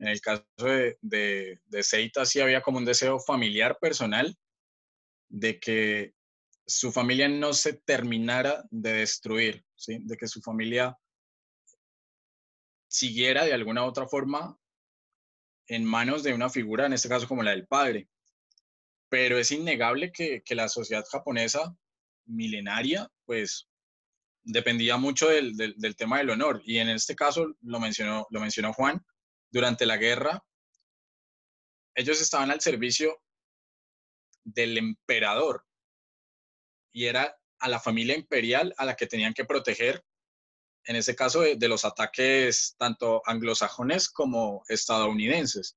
En el caso de, de, de Seita sí había como un deseo familiar personal de que su familia no se terminara de destruir, ¿sí? de que su familia siguiera de alguna u otra forma en manos de una figura, en este caso como la del padre. Pero es innegable que, que la sociedad japonesa milenaria, pues dependía mucho del, del, del, tema del honor. Y en este caso, lo mencionó, lo mencionó Juan, durante la guerra, ellos estaban al servicio del emperador, y era a la familia imperial a la que tenían que proteger, en ese caso de, los ataques tanto anglosajones como estadounidenses.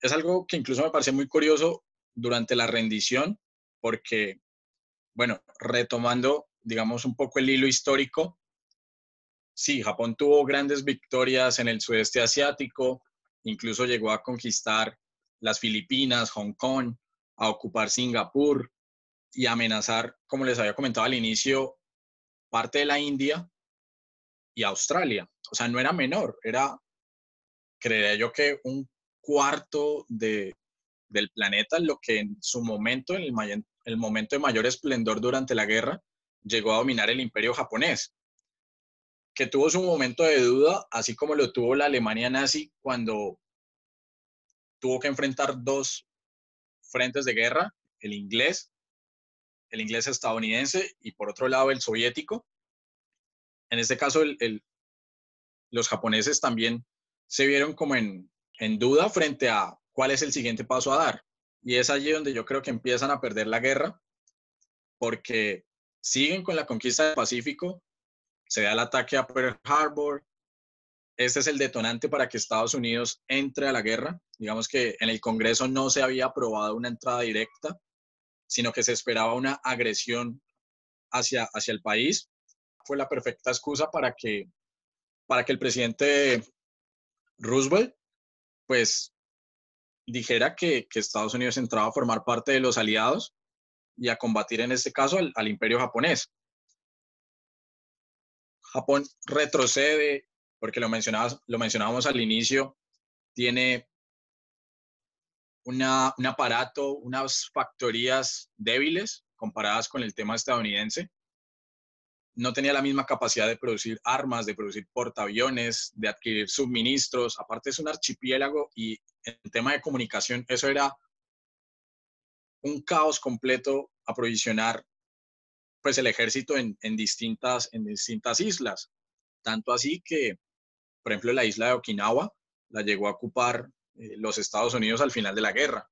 Es algo que incluso me parece muy curioso durante la rendición, porque, bueno, retomando, digamos, un poco el hilo histórico, sí, Japón tuvo grandes victorias en el sudeste asiático, incluso llegó a conquistar las Filipinas, Hong Kong, a ocupar Singapur, y amenazar, como les había comentado al inicio, parte de la India y Australia. O sea, no era menor, era, creería yo que un cuarto de, del planeta, lo que en su momento, en el, el momento de mayor esplendor durante la guerra, llegó a dominar el imperio japonés, que tuvo su momento de duda, así como lo tuvo la Alemania nazi cuando tuvo que enfrentar dos frentes de guerra, el inglés el inglés estadounidense y por otro lado el soviético. En este caso, los japoneses también se vieron como en duda frente a cuál es el siguiente paso a dar. Y es allí donde yo creo que empiezan a perder la guerra, porque siguen con la conquista del Pacífico, se da el ataque a Pearl Harbor, este es el detonante para que Estados Unidos entre a la guerra. Digamos que en el Congreso no se había aprobado una entrada directa, sino que se esperaba una agresión hacia, hacia el país. Fue la perfecta excusa para que, para que el presidente Roosevelt, pues, dijera que, Estados Unidos entraba a formar parte de los aliados y a combatir en este caso al imperio japonés. Japón retrocede, porque lo, lo mencionábamos al inicio, tiene un aparato, unas factorías débiles comparadas con el tema estadounidense. No tenía la misma capacidad de producir armas, de producir portaaviones, de adquirir suministros. Aparte es un archipiélago y en tema de comunicación eso era un caos completo aprovisionar pues el ejército en, distintas, en distintas islas. Tanto así que, por ejemplo, la isla de Okinawa la llegó a ocupar eh, los Estados Unidos al final de la guerra.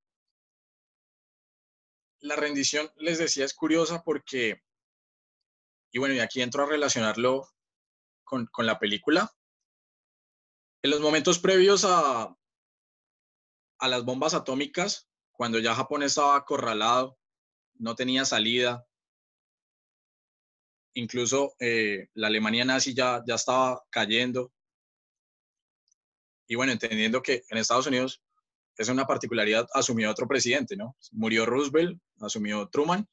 La rendición, les decía, es curiosa porque, y bueno, y aquí entro a relacionarlo con, con la película. En los momentos previos a, a las bombas atómicas, cuando ya Japón estaba acorralado, no tenía salida, incluso eh, la Alemania nazi ya, ya estaba cayendo. Y bueno, entendiendo que en Estados Unidos es una particularidad, asumió otro presidente, ¿no? Murió Roosevelt, asumió Truman,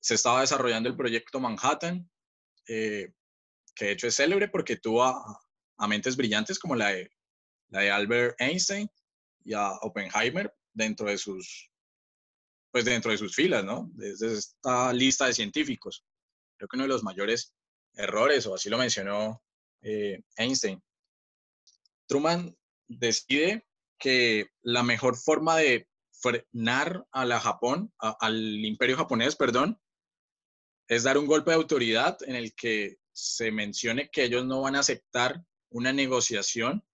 se estaba desarrollando el proyecto Manhattan, eh, que de hecho es célebre porque tuvo a, mentes brillantes como la de, la de Albert Einstein y a Oppenheimer dentro de sus, pues dentro de sus filas, ¿no? Desde esta lista de científicos. Creo que uno de los mayores errores, o así lo mencionó eh, Einstein. Truman decide que la mejor forma de frenar a Japón, al imperio japonés, perdón, es dar un golpe de autoridad en el que se mencione que ellos no van a aceptar una negociación,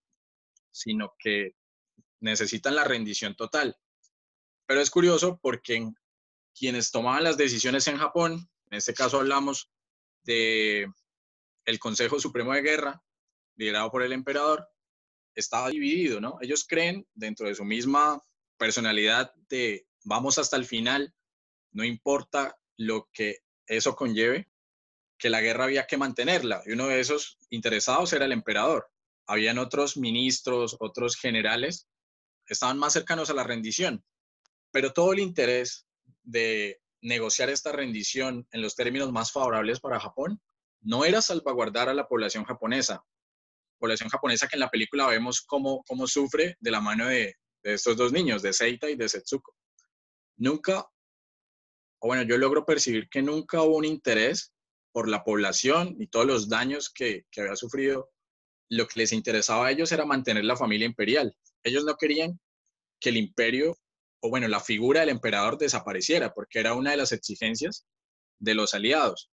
sino que necesitan la rendición total. Pero es curioso porque quienes tomaban las decisiones en Japón, en este caso hablamos de el Consejo Supremo de Guerra, liderado por el emperador, estaba dividido, ¿no? Ellos creen dentro de su misma personalidad de vamos hasta el final, no importa lo que eso conlleve, que la guerra había que mantenerla. Y uno de esos interesados era el emperador. Habían otros ministros, otros generales, estaban más cercanos a la rendición. Pero todo el interés de negociar esta rendición en los términos más favorables para Japón no era salvaguardar a la población japonesa, población japonesa que en la película vemos cómo, cómo sufre de la mano de, estos dos niños, de Seita y de Setsuko. Nunca, o bueno, yo logro percibir que nunca hubo un interés por la población y todos los daños que, que había sufrido. Lo que les interesaba a ellos era mantener la familia imperial. Ellos no querían que el imperio, bueno, la figura del emperador desapareciera, porque era una de las exigencias de los aliados.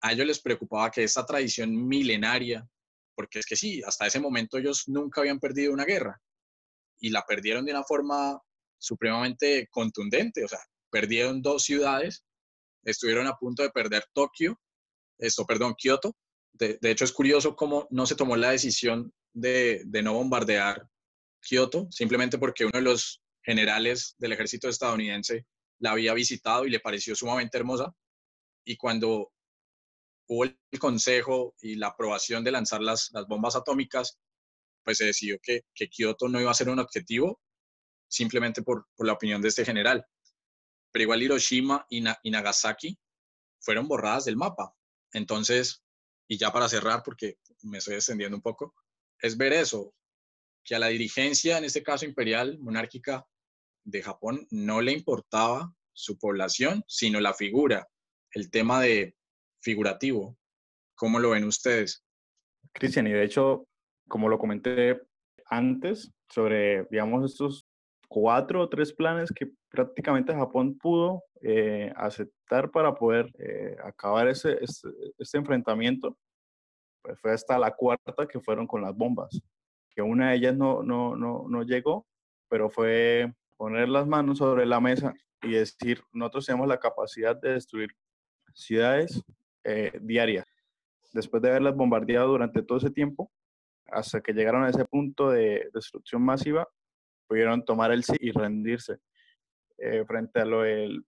A ellos les preocupaba que esta tradición milenaria porque es que sí, hasta ese momento ellos nunca habían perdido una guerra y la perdieron de una forma supremamente contundente, o sea, perdieron dos ciudades, estuvieron a punto de perder Tokio, esto, perdón, Kioto. De, hecho, es curioso cómo no se tomó la decisión de, de no bombardear Kioto, simplemente porque uno de los generales del ejército estadounidense la había visitado y le pareció sumamente hermosa. Y cuando hubo el consejo y la aprobación de lanzar las, las bombas atómicas, pues se decidió que, que, Kioto no iba a ser un objetivo simplemente por, por la opinión de este general. Pero igual Hiroshima y, y Nagasaki fueron borradas del mapa. Entonces, y ya para cerrar, porque me estoy extendiendo un poco, es ver eso, que a la dirigencia, en este caso imperial, monárquica de Japón, no le importaba su población, sino la figura, el tema de figurativo. ¿Cómo lo ven ustedes? Cristian, y de hecho, como lo comenté antes, sobre, digamos, estos cuatro o tres planes que prácticamente Japón pudo eh, aceptar para poder eh, acabar ese, este, este, enfrentamiento, pues fue hasta la cuarta que fueron con las bombas, que una de ellas no, no, no, no llegó, pero fue poner las manos sobre la mesa y decir, nosotros tenemos la capacidad de destruir ciudades eh, diaria. Después de haberlas bombardeado durante todo ese tiempo, hasta que llegaron a ese punto de destrucción masiva, pudieron tomar el sí y rendirse. Eh, frente a lo del,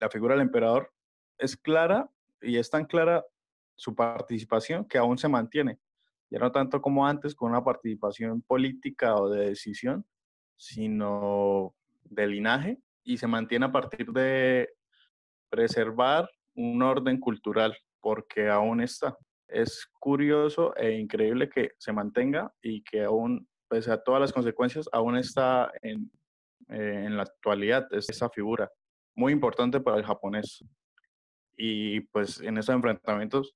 la figura del emperador, es clara y es tan clara su participación que aún se mantiene. Ya no tanto como antes con una participación política o de decisión, sino de linaje y se mantiene a partir de preservar un orden cultural, porque aún está. Es curioso e increíble que se mantenga y que aún, pese a todas las consecuencias, aún está en, eh, en la actualidad es esa figura muy importante para el japonés. Y pues en esos enfrentamientos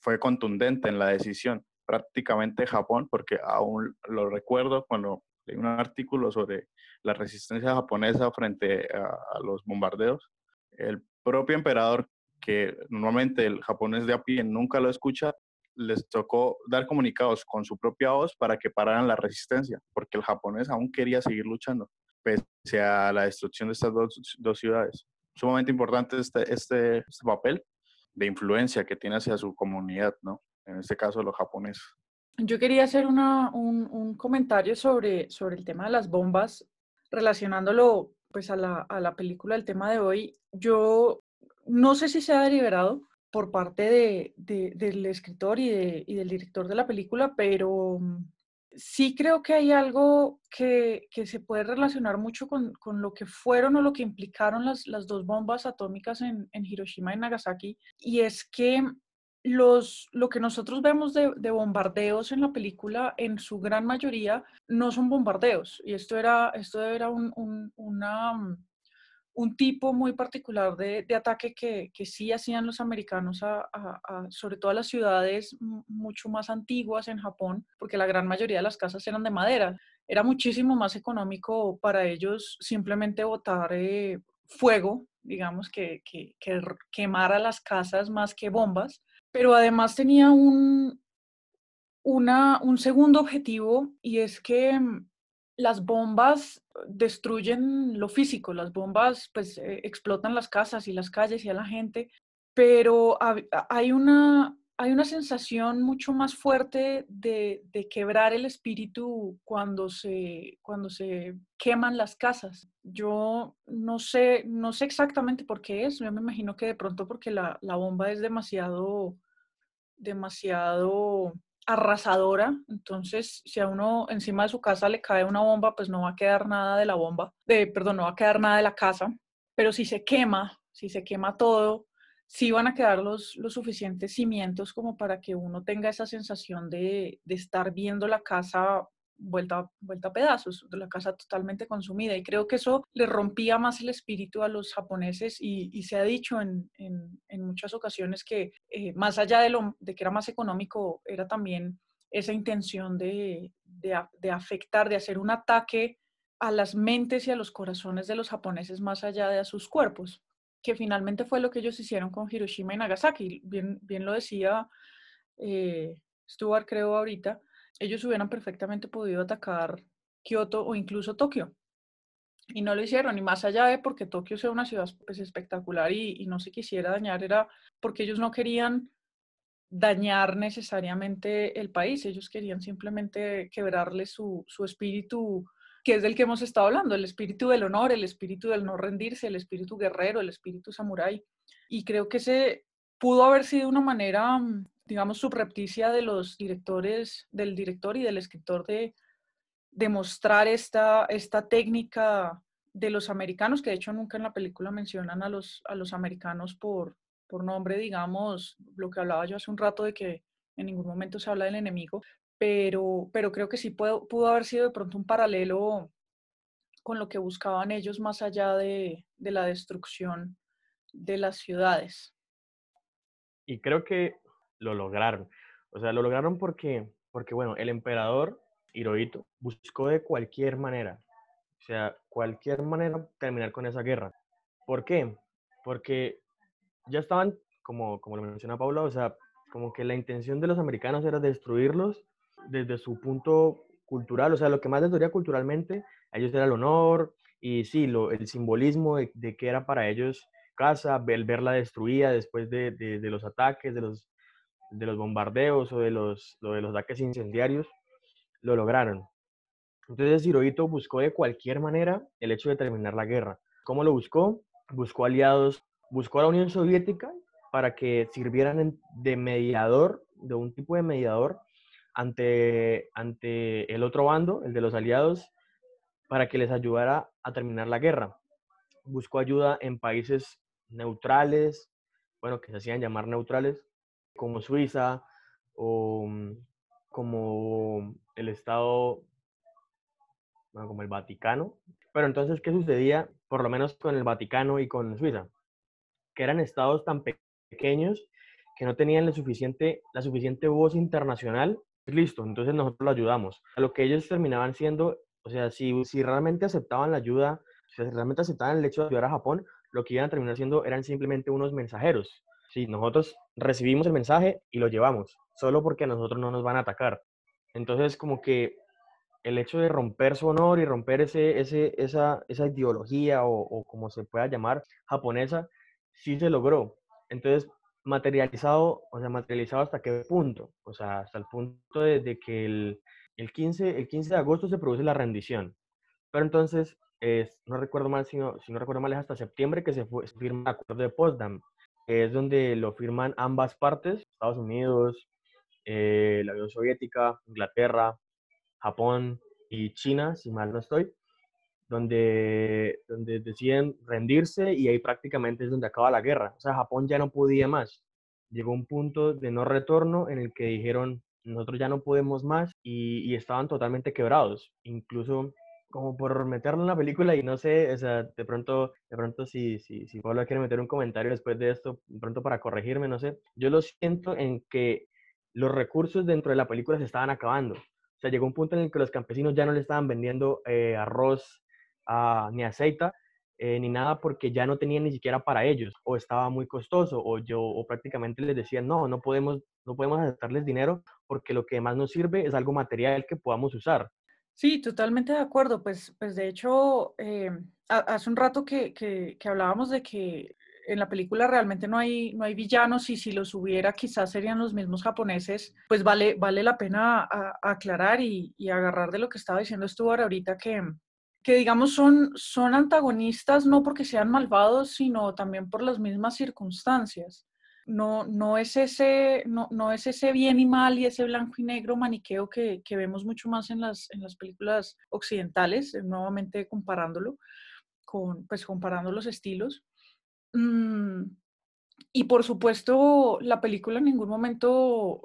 fue contundente en la decisión. Prácticamente Japón, porque aún lo recuerdo cuando leí un artículo sobre la resistencia japonesa frente a, los bombardeos, el propio emperador, que normalmente el japonés de a pie nunca lo escucha, les tocó dar comunicados con su propia voz para que pararan la resistencia, porque el japonés aún quería seguir luchando, pese a la destrucción de estas dos, ciudades. Sumamente importante este, este, este, papel de influencia que tiene hacia su comunidad, ¿no? En este caso, los japoneses. Yo quería hacer una, un, comentario sobre, sobre el tema de las bombas, relacionándolo pues a la, a la película, el tema de hoy, yo no sé si se ha deliberado por parte de, de, del escritor y, de, y, del director de la película, pero mm, sí creo que hay algo que, que se puede relacionar mucho con, con, lo que fueron o lo que implicaron las, las dos bombas atómicas en, en, Hiroshima y Nagasaki, y es que los, lo que nosotros vemos de, de, bombardeos en la película, en su gran mayoría, no son bombardeos, y esto era, esto era un, un, mm, tipo muy particular de, ataque que, que, sí hacían los americanos, sobre todo a las ciudades mucho más antiguas en Japón, porque la gran mayoría de las casas eran de madera. Era muchísimo más económico para ellos simplemente botar eh, fuego, digamos, que, que, que quemara las casas más que bombas, pero además tenía un, una, un segundo objetivo y es que las bombas destruyen lo físico, las bombas pues eh, explotan las casas y las calles y a la gente, pero hay una, hay una sensación mucho más fuerte de, de, quebrar el espíritu cuando se, cuando se queman las casas. Yo no sé, no sé exactamente por qué es, yo me imagino que de pronto porque la, la bomba es demasiado, demasiado arrasadora, entonces si a uno encima de su casa le cae una bomba, pues no va a quedar nada de la bomba, de, perdón, no va a quedar nada de la casa, pero si se quema, si se quema todo, sí van a quedar los, los suficientes cimientos como para que uno tenga esa sensación de, de estar viendo la casa vuelta, vuelta a pedazos, la casa totalmente consumida. Y creo que eso le rompía más el espíritu a los japoneses y, y se ha dicho en, en, en muchas ocasiones que eh, más allá de, lo, de que era más económico, era también esa intención de, de, de afectar, de hacer un ataque a las mentes y a los corazones de los japoneses más allá de a sus cuerpos, que finalmente fue lo que ellos hicieron con Hiroshima y Nagasaki. Bien, bien lo decía eh, Stuart, creo, ahorita, ellos hubieran perfectamente podido atacar Kioto o incluso Tokio. Y no lo hicieron, y más allá de porque Tokio sea una ciudad pues, espectacular y, y no se quisiera dañar, era porque ellos no querían dañar necesariamente el país, ellos querían simplemente quebrarle su, su espíritu, que es del que hemos estado hablando, el espíritu del honor, el espíritu del no rendirse, el espíritu guerrero, el espíritu samurái. Y creo que ese pudo haber sido una manera digamos, subrepticia de los directores, del director y del escritor de demostrar esta, esta técnica de los americanos, que de hecho nunca en la película mencionan a los, a los americanos por, por nombre, digamos, lo que hablaba yo hace un rato de que en ningún momento se habla del enemigo, pero, pero creo que sí pudo, pudo haber sido de pronto un paralelo con lo que buscaban ellos más allá de, de la destrucción de las ciudades. Y creo que lo lograron. O sea, lo lograron porque, porque bueno, el emperador Hirohito buscó de cualquier manera, o sea, cualquier manera terminar con esa guerra. ¿Por qué? Porque ya estaban, como, como lo menciona Paula, o sea, como que la intención de los americanos era destruirlos desde su punto cultural, o sea, lo que más les dolía culturalmente a ellos era el honor y sí, lo, el simbolismo de, de que era para ellos casa, el verla destruida después de, de, de los ataques, de los de los bombardeos o de los, de los ataques incendiarios, lo lograron. Entonces Hirohito buscó de cualquier manera el hecho de terminar la guerra. ¿Cómo lo buscó? Buscó aliados, buscó a la Unión Soviética para que sirvieran de mediador, de un tipo de mediador ante, ante el otro bando, el de los aliados, para que les ayudara a terminar la guerra. Buscó ayuda en países neutrales, bueno, que se hacían llamar neutrales, como Suiza o mm, como el Estado, bueno, como el Vaticano. Pero entonces, ¿qué sucedía? Por lo menos con el Vaticano y con Suiza, que eran estados tan pequeños que no tenían la suficiente, la suficiente voz internacional. Listo, entonces nosotros lo ayudamos. A lo que ellos terminaban siendo, o sea, si, si realmente aceptaban la ayuda, si realmente aceptaban el hecho de ayudar a Japón, lo que iban a terminar siendo eran simplemente unos mensajeros. Sí, nosotros recibimos el mensaje y lo llevamos, solo porque a nosotros no nos van a atacar. Entonces, como que el hecho de romper su honor y romper ese, ese, esa, esa ideología o, o como se pueda llamar japonesa, sí se logró. Entonces, materializado, o sea, materializado hasta qué punto? O sea, hasta el punto de, que el, el, 15, el 15 de agosto se produce la rendición. Pero entonces, no recuerdo mal, si no, si no recuerdo mal, es hasta septiembre que se firma el acuerdo de Potsdam, que es donde lo firman ambas partes, Estados Unidos, eh, la Unión Soviética, Inglaterra, Japón y China, si mal no estoy, donde, donde deciden rendirse y ahí prácticamente es donde acaba la guerra. O sea, Japón ya no podía más. Llegó un punto de no retorno en el que dijeron, nosotros ya no podemos más y, y estaban totalmente quebrados. Incluso como por meterlo en la película y no sé, o sea, de pronto, de pronto si, si, si Pablo quiere meter un comentario después de esto, de pronto para corregirme, no sé, yo lo siento en que los recursos dentro de la película se estaban acabando. O sea, llegó un punto en el que los campesinos ya no le estaban vendiendo eh, arroz ni aceite, eh, ni nada porque ya no tenían ni siquiera para ellos o estaba muy costoso o yo o prácticamente les decían no no podemos no podemos aceptarles dinero porque lo que más nos sirve es algo material que podamos usar Sí, totalmente de acuerdo. Pues, pues de hecho, eh, hace un rato que, que, hablábamos de que en la película realmente no hay, no hay villanos y si los hubiera quizás serían los mismos japoneses, pues vale, vale la pena aclarar y, y, agarrar de lo que estaba diciendo Stuart ahorita que, que digamos son, son antagonistas no porque sean malvados, sino también por las mismas circunstancias no, no, es ese, no, no, es ese bien y mal y ese blanco y negro maniqueo que, que vemos mucho más en las, en las películas occidentales, eh, nuevamente comparándolo, con, pues comparando los estilos. Mm, y por supuesto, la película en ningún momento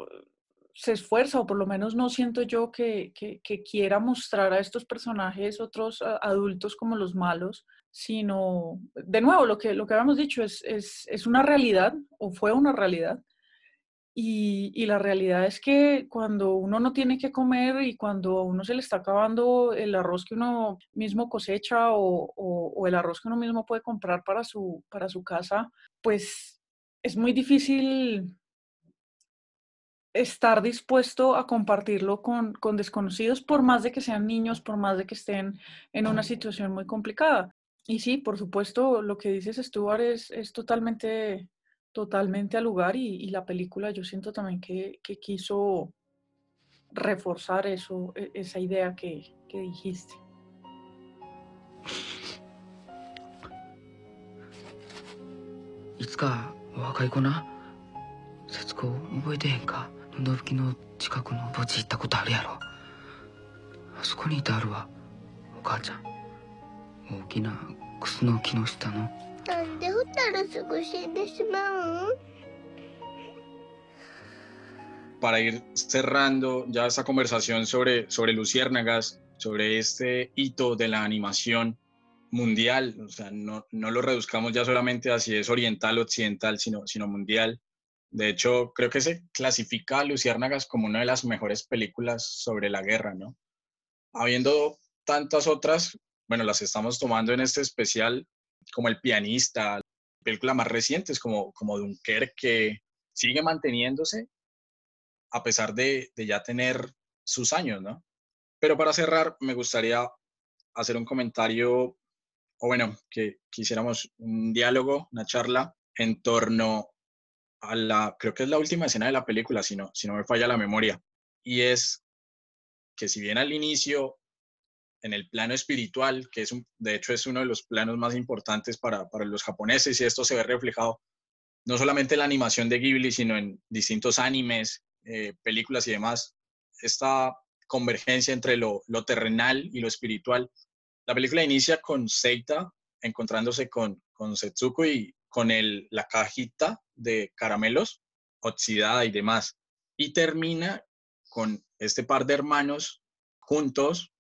se esfuerza, o por lo menos no siento yo que, que, quiera mostrar a estos personajes, otros adultos como los malos, sino, de nuevo, lo que, lo que habíamos dicho es, es, es una realidad o fue una realidad. Y, y, la realidad es que cuando uno no tiene que comer y cuando a uno se le está acabando el arroz que uno mismo cosecha o, o, o, el arroz que uno mismo puede comprar para su, para su casa, pues es muy difícil estar dispuesto a compartirlo con, con desconocidos, por más de que sean niños, por más de que estén en una situación muy complicada. Y sí, por supuesto, lo que dices, Stuart, es, es totalmente, totalmente al lugar y, y, la película yo siento también que, que quiso reforzar eso, e, esa idea que, que dijiste ¿Itsuka 若い子な節子覚えてへんか野吹の近くの墓地行ったことあるやろあそこにいてあるわお母ちゃん大きなクスの木の下のなんでホタルすぐ死んでしまう Para ir cerrando ya esta conversación sobre, sobre Luciérnagas, sobre este hito de la animación mundial, o sea, no, no lo reduzcamos ya solamente a si es oriental o occidental, sino, sino mundial. de hecho, creo que se clasifica a Luciérnagas como una de las mejores películas sobre la guerra, ¿no? Habiendo tantas otras, bueno, las estamos tomando en este especial, como El pianista, películas más recientes como, como Dunkerque, que sigue manteniéndose a pesar de, de ya tener sus años, ¿no? Pero para cerrar, me gustaría hacer un comentario, o bueno, que quisiéramos un diálogo, una charla en torno la, creo que es la última escena de la película, si no, si no me falla la memoria, y es que si bien al inicio en el plano espiritual, que es de hecho es uno de los planos más importantes para, para, los japoneses, y esto se ve reflejado no solamente en la animación de Ghibli, sino en distintos animes, eh, películas y demás, esta convergencia entre lo, lo, terrenal y lo espiritual. La película inicia con Seita encontrándose con, con Setsuko y con el, la cajita de caramelos oxidada y demás, y termina con este par de hermanos juntos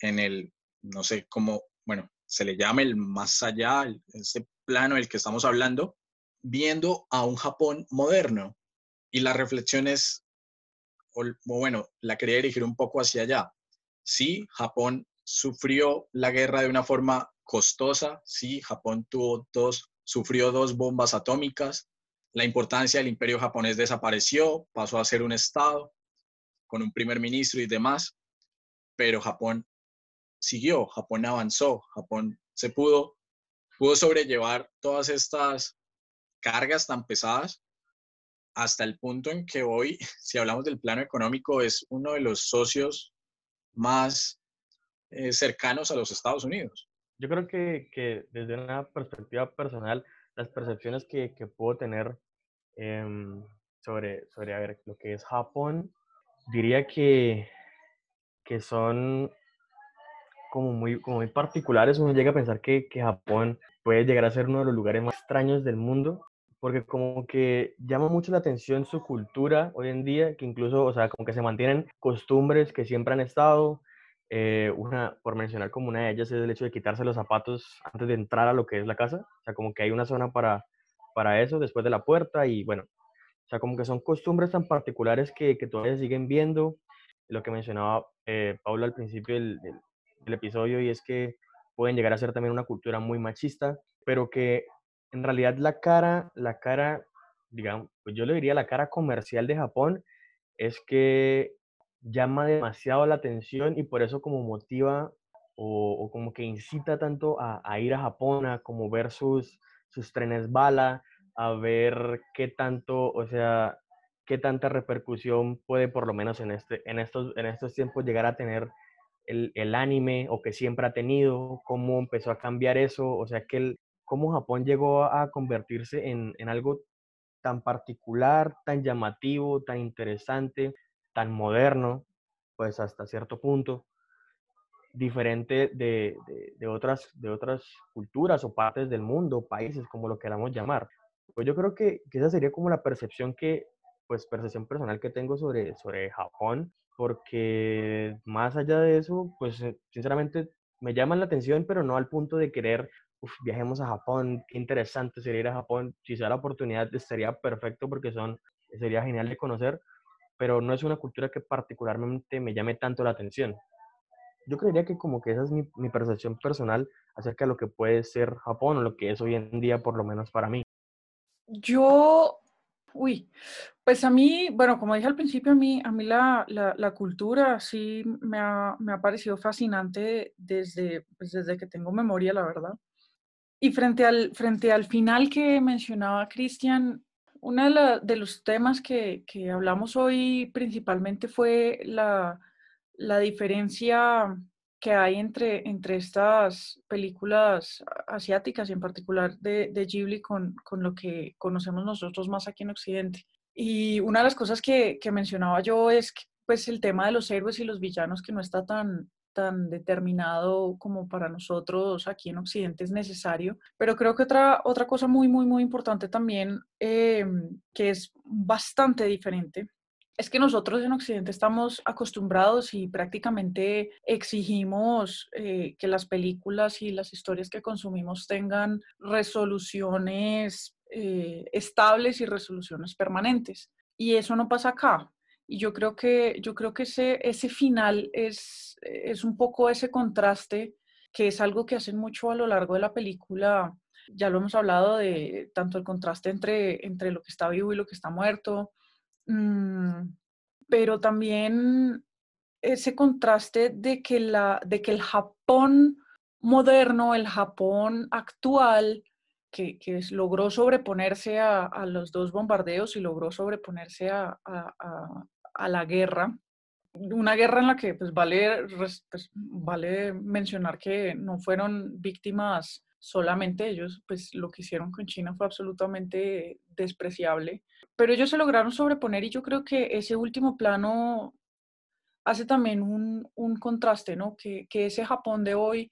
en el, no sé cómo, bueno, se le llama el más allá, el, ese plano del que estamos hablando, viendo a un Japón moderno. Y la reflexión es, o, bueno, la quería dirigir un poco hacia allá. Sí, Japón sufrió la guerra de una forma costosa, sí, Japón tuvo dos, sufrió dos bombas atómicas, la importancia del imperio japonés desapareció, pasó a ser un estado con un primer ministro y demás, pero Japón siguió, Japón avanzó, Japón se pudo, pudo sobrellevar todas estas cargas tan pesadas hasta el punto en que hoy, si hablamos del plano económico, es uno de los socios más eh, cercanos a los Estados Unidos. Yo creo que, que, desde una perspectiva personal, las percepciones que, que puedo tener em, sobre, sobre lo que es Japón, diría que, que son como muy, como muy particulares. Uno llega a pensar que, que Japón puede llegar a ser uno de los lugares más extraños del mundo, porque como que llama mucho la atención su cultura hoy en día, que incluso, o sea, como que se mantienen costumbres que siempre han estado. Eh, una, por mencionar como una de ellas, es el hecho de quitarse los zapatos antes de entrar a lo que es la casa. O sea, como que hay una zona para, para eso después de la puerta y bueno, o sea, como que son costumbres tan particulares que, que todavía siguen viendo. Lo que mencionaba eh, al principio del, del episodio y es que pueden llegar a ser también una cultura muy machista, pero que en realidad la cara, la cara, digamos, pues yo le diría la cara comercial de Japón es que llama demasiado la atención y por eso como motiva o, como que incita tanto a, ir a Japón, a como ver sus, sus trenes bala, a ver qué tanto, o sea, qué tanta repercusión puede por lo menos en, este, en, estos, en estos tiempos llegar a tener el, el, anime o que siempre ha tenido, cómo empezó a cambiar eso, o sea, que el, cómo Japón llegó a convertirse en, en algo tan particular, tan llamativo, tan interesante, tan moderno, pues hasta cierto punto, diferente de, de, otras, de otras culturas o partes del mundo, países, como lo queramos llamar. Pues yo creo que, que esa sería como la percepción que, pues percepción personal que tengo sobre, sobre Japón porque más allá de eso, pues eh, sinceramente me llaman la atención, pero no al punto de querer, uf, viajemos a Japón, qué interesante sería ir a Japón, si se da la oportunidad sería perfecto porque son, sería genial de conocer, pero no es una cultura que particularmente me llame tanto la atención. Yo creería que como que esa es mi, percepción personal acerca de lo que puede ser Japón o lo que es hoy en día, por lo menos para mí. Yo Uy, pues a mí, bueno, como dije al principio, a mí, a mí la, la, cultura sí me ha, me ha, parecido fascinante desde, pues desde que tengo memoria, la verdad. Y frente al, frente al final que mencionaba Cristian, uno de, de, los temas que, que, hablamos hoy principalmente fue la, la diferencia que hay entre, entre estas películas asiáticas y en particular de, de Ghibli con, con, lo que conocemos nosotros más aquí en Occidente. Y una de las cosas que, que mencionaba yo es que, pues el tema de los héroes y los villanos que no está tan, tan determinado como para nosotros aquí en Occidente es necesario. Pero creo que otra, otra cosa muy, muy, muy importante también, eh, que es bastante diferente, es que nosotros en Occidente estamos acostumbrados y prácticamente exigimos eh, que las películas y las historias que consumimos tengan resoluciones eh, estables y resoluciones permanentes. Y eso no pasa acá. Y yo creo que, yo creo que ese, ese final es, es un poco ese contraste que es algo que hacen mucho a lo largo de la película. Ya lo hemos hablado de tanto el contraste entre, entre lo que está vivo y lo que está muerto, Mm, pero también ese contraste de que, la, de que el Japón moderno, el Japón actual, que, que logró sobreponerse a, a, los dos bombardeos y logró sobreponerse a, a, a, la guerra, una guerra en la que pues, vale, pues, vale mencionar que no fueron víctimas solamente ellos, pues lo que hicieron con China fue absolutamente despreciable, pero ellos se lograron sobreponer y yo creo que ese último plano hace también un, un contraste, ¿no? Que, que, ese Japón de hoy,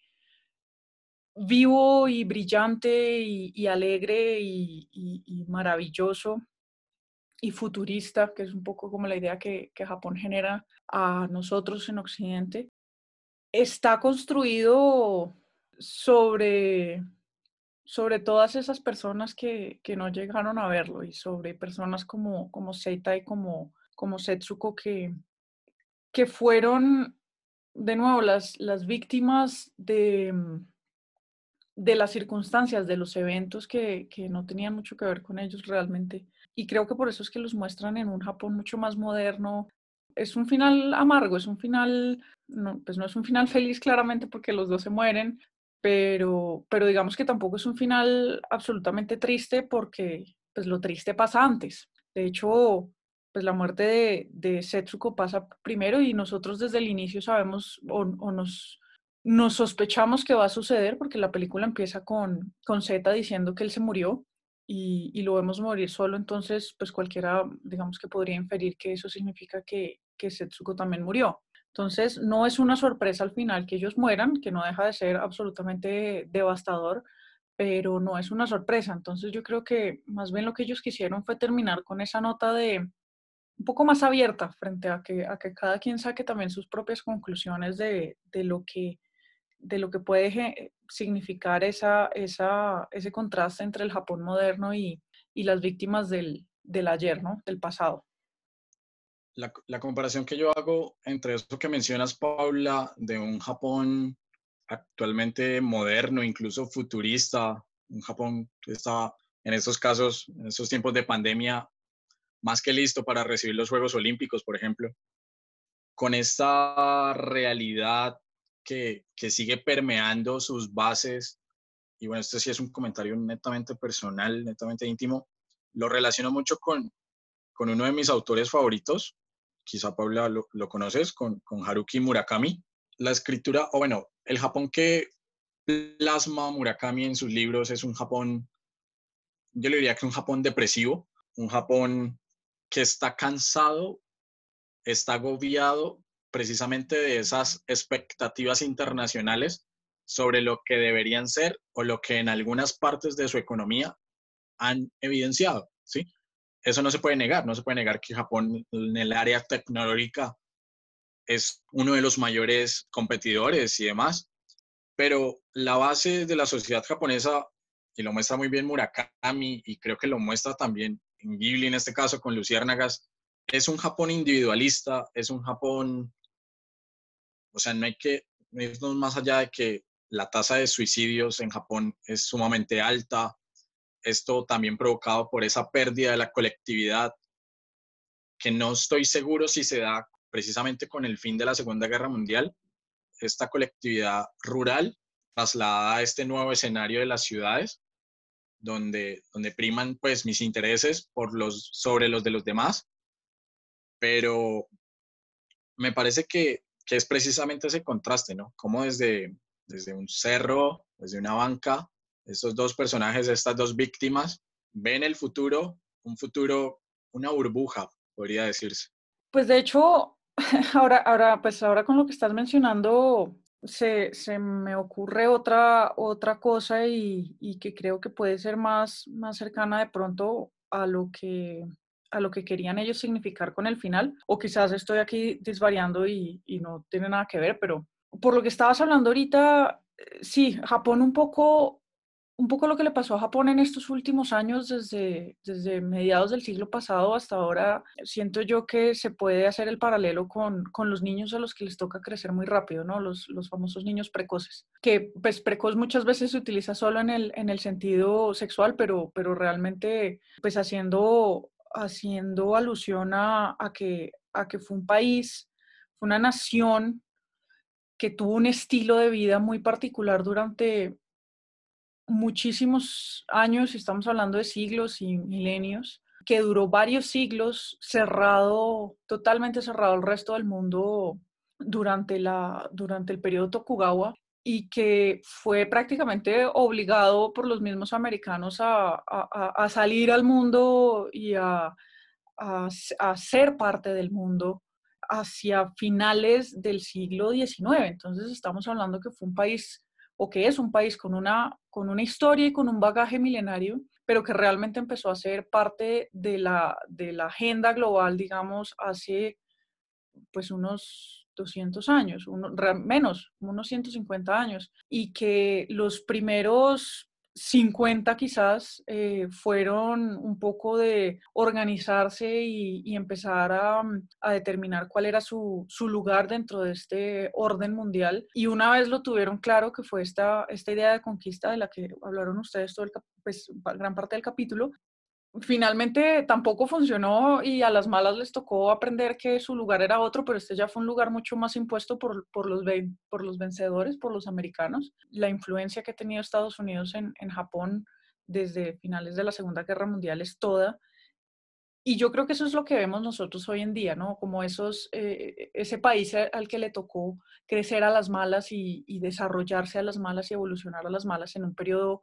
vivo y brillante y, alegre y, maravilloso y futurista, que es un poco como la idea que, que Japón genera a nosotros en Occidente, está construido sobre, sobre todas esas personas que, que, no llegaron a verlo y sobre personas como, como Seita y como, como Setsuko que, que fueron, de nuevo, las, las víctimas de, de las circunstancias, de los eventos que, que no tenían mucho que ver con ellos realmente. Y creo que por eso es que los muestran en un Japón mucho más moderno, es un final amargo, es un final, no, pues no es un final feliz claramente porque los dos se mueren, pero, pero digamos que tampoco es un final absolutamente triste porque pues lo triste pasa antes. De hecho, pues la muerte de, de Setsuko pasa primero y nosotros desde el inicio sabemos o, o nos, nos sospechamos que va a suceder porque la película empieza con, con Zeta diciendo que él se murió y, y, lo vemos morir solo, entonces pues cualquiera digamos que podría inferir que eso significa que, que Setsuko también murió. Entonces no es una sorpresa al final que ellos mueran, que no deja de ser absolutamente devastador, pero no es una sorpresa. Entonces yo creo que más bien lo que ellos quisieron fue terminar con esa nota de un poco más abierta frente a que, a que cada quien saque también sus propias conclusiones de, de lo que de lo que puede significar esa, esa, ese contraste entre el Japón moderno y, y las víctimas del, del, ayer, ¿no? del pasado. La, la, comparación que yo hago entre eso que mencionas, Paula, de un Japón actualmente moderno, incluso futurista, un Japón que está en estos casos, en estos tiempos de pandemia, más que listo para recibir los Juegos Olímpicos, por ejemplo, con esta realidad que, sigue permeando sus bases, y bueno, esto sí es un comentario netamente personal, netamente íntimo, lo relaciono mucho con, con uno de mis autores favoritos, quizá Paula lo, lo conoces, con, con Haruki Murakami. La escritura, o bueno, el Japón que plasma Murakami en sus libros es un Japón, yo le diría que un Japón depresivo, un Japón que está cansado, está agobiado precisamente de esas expectativas internacionales sobre lo que deberían ser o lo que en algunas partes de su economía han evidenciado, ¿sí? Eso no se puede negar, no se puede negar que Japón en el área tecnológica es uno de los mayores competidores y demás, pero la base de la sociedad japonesa, y lo muestra muy bien Murakami, y creo que lo muestra también en Ghibli en este caso con Luciérnagas, es un Japón individualista, es un Japón, o sea, no hay que irnos más allá de que la tasa de suicidios en Japón es sumamente alta, esto también provocado por esa pérdida de la colectividad, que no estoy seguro si se da precisamente con el fin de la Segunda Guerra Mundial, esta colectividad rural trasladada a este nuevo escenario de las ciudades, donde, donde priman pues mis intereses por los, sobre los de los demás, pero me parece que, que es precisamente ese contraste, ¿no? Como desde, desde un cerro, desde una banca, estos dos personajes, estas dos víctimas, ven el futuro, un futuro, una burbuja, podría decirse. Pues de hecho, Ahora, ahora, pues ahora con lo que estás mencionando, se, se me ocurre otra, otra cosa y, y, que creo que puede ser más, más cercana de pronto a lo que a lo que querían ellos significar con el final, o quizás estoy aquí desvariando y, y no tiene nada que ver, pero por lo que estabas hablando ahorita, eh, sí, Japón un poco un poco lo que le pasó a Japón en estos últimos años, desde, desde mediados del siglo pasado hasta ahora, siento yo que se puede hacer el paralelo con, con los niños a los que les toca crecer muy rápido, ¿no? Los, los famosos niños precoces, que pues precoz muchas veces se utiliza solo en el, en el sentido sexual, pero, pero realmente pues haciendo, haciendo alusión a, a, que, a que fue un país, fue una nación que tuvo un estilo de vida muy particular durante muchísimos años, estamos hablando de siglos y milenios, que duró varios siglos cerrado, totalmente cerrado al resto del mundo durante, la, durante el periodo Tokugawa y que fue prácticamente obligado por los mismos americanos a, a, a salir al mundo y a, ser parte del mundo hacia finales del siglo XIX. Entonces estamos hablando que fue un país o que es un país con una, con una historia y con un bagaje milenario, pero que realmente empezó a ser parte de la, de la agenda global, digamos, hace pues unos 200 años, menos, unos 150 años, y que los primeros 50 quizás eh, fueron un poco de organizarse y, empezar a, determinar cuál era su, lugar dentro de este orden mundial. Y una vez lo tuvieron claro, que fue esta, esta idea de conquista de la que hablaron ustedes todo pues, gran parte del capítulo, finalmente tampoco funcionó y a las malas les tocó aprender que su lugar era otro, pero este ya fue un lugar mucho más impuesto por, por, los, por los vencedores, por los americanos. La influencia que ha tenido Estados Unidos en, en Japón desde finales de la Segunda Guerra Mundial es toda. Y yo creo que eso es lo que vemos nosotros hoy en día, ¿no? Como esos, eh, ese país al que le tocó crecer a las malas y, y desarrollarse a las malas y evolucionar a las malas en un periodo,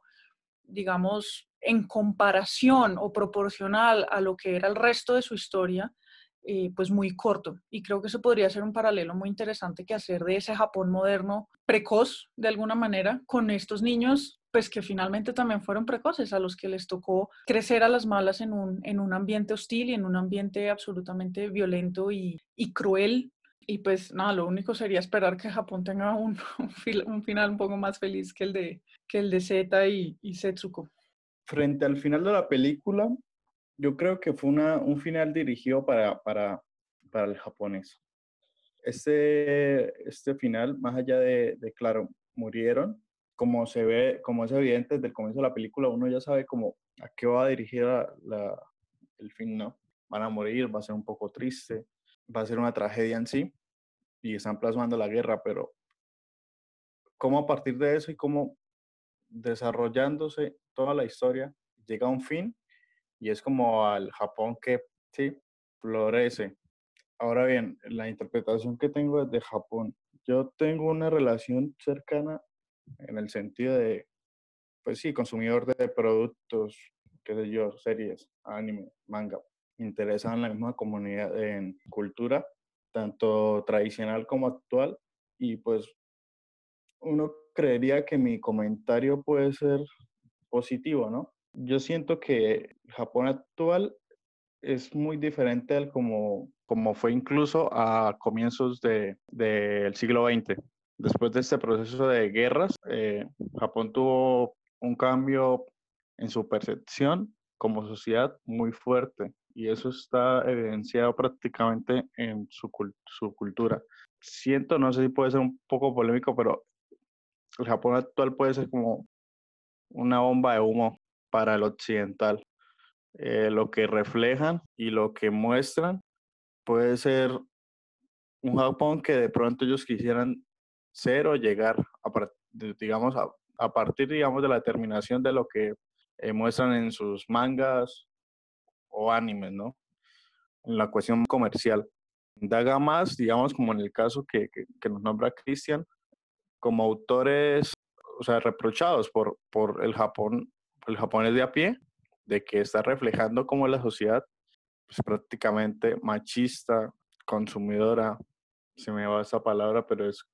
digamos, en comparación o proporcional a lo que era el resto de su historia, eh, pues muy corto. Y creo que eso podría ser un paralelo muy interesante que hacer de ese Japón moderno precoz, de alguna manera, con estos niños, pues que finalmente también fueron precoces, a los que les tocó crecer a las malas en un, en un ambiente hostil y en un ambiente absolutamente violento y, y cruel y pues nada, lo único sería esperar que Japón tenga un, un, final un poco más feliz que el de, que el de Zeta y, y, Setsuko. Frente al final de la película, yo creo que fue una, un final dirigido para, para, para el japonés. Este, este final, más allá de, claro, murieron, como se ve, como es evidente desde el comienzo de la película, uno ya sabe como a qué va a dirigir la, el fin, ¿no? Van a morir, va a ser un poco triste, va a ser una tragedia en sí y están plasmando la guerra, pero cómo a partir de eso y cómo desarrollándose toda la historia llega a un fin y es como al Japón que florece. Ahora bien, la interpretación que tengo es de Japón. Yo tengo una relación cercana en el sentido de, pues sí, consumidor de productos, qué sé yo, series, anime, manga, interesada en la misma comunidad en cultura, tanto tradicional como actual, y pues uno creería que mi comentario puede ser positivo, ¿no? Yo siento que Japón actual es muy diferente al como, como fue incluso a comienzos del de, siglo XX. Después de este proceso de guerras, eh, Japón tuvo un cambio en su percepción como sociedad muy fuerte y eso está evidenciado prácticamente en su, su cultura. Siento, no sé si puede ser un poco polémico, pero el Japón actual puede ser como una bomba de humo para el occidental. Eh, lo que reflejan y lo que muestran puede ser un Japón que de pronto ellos quisieran ser o llegar, a, digamos, a, a partir, digamos, de la determinación de lo que eh, muestran en sus mangas o animes, ¿no? En la cuestión comercial. Daga más, digamos, como en el caso que, que, nos nombra Cristian, como autores, o sea, reprochados por, por el Japón, el japonés de a pie, de que está reflejando como la sociedad pues, prácticamente machista, consumidora, se me va esa palabra, pero es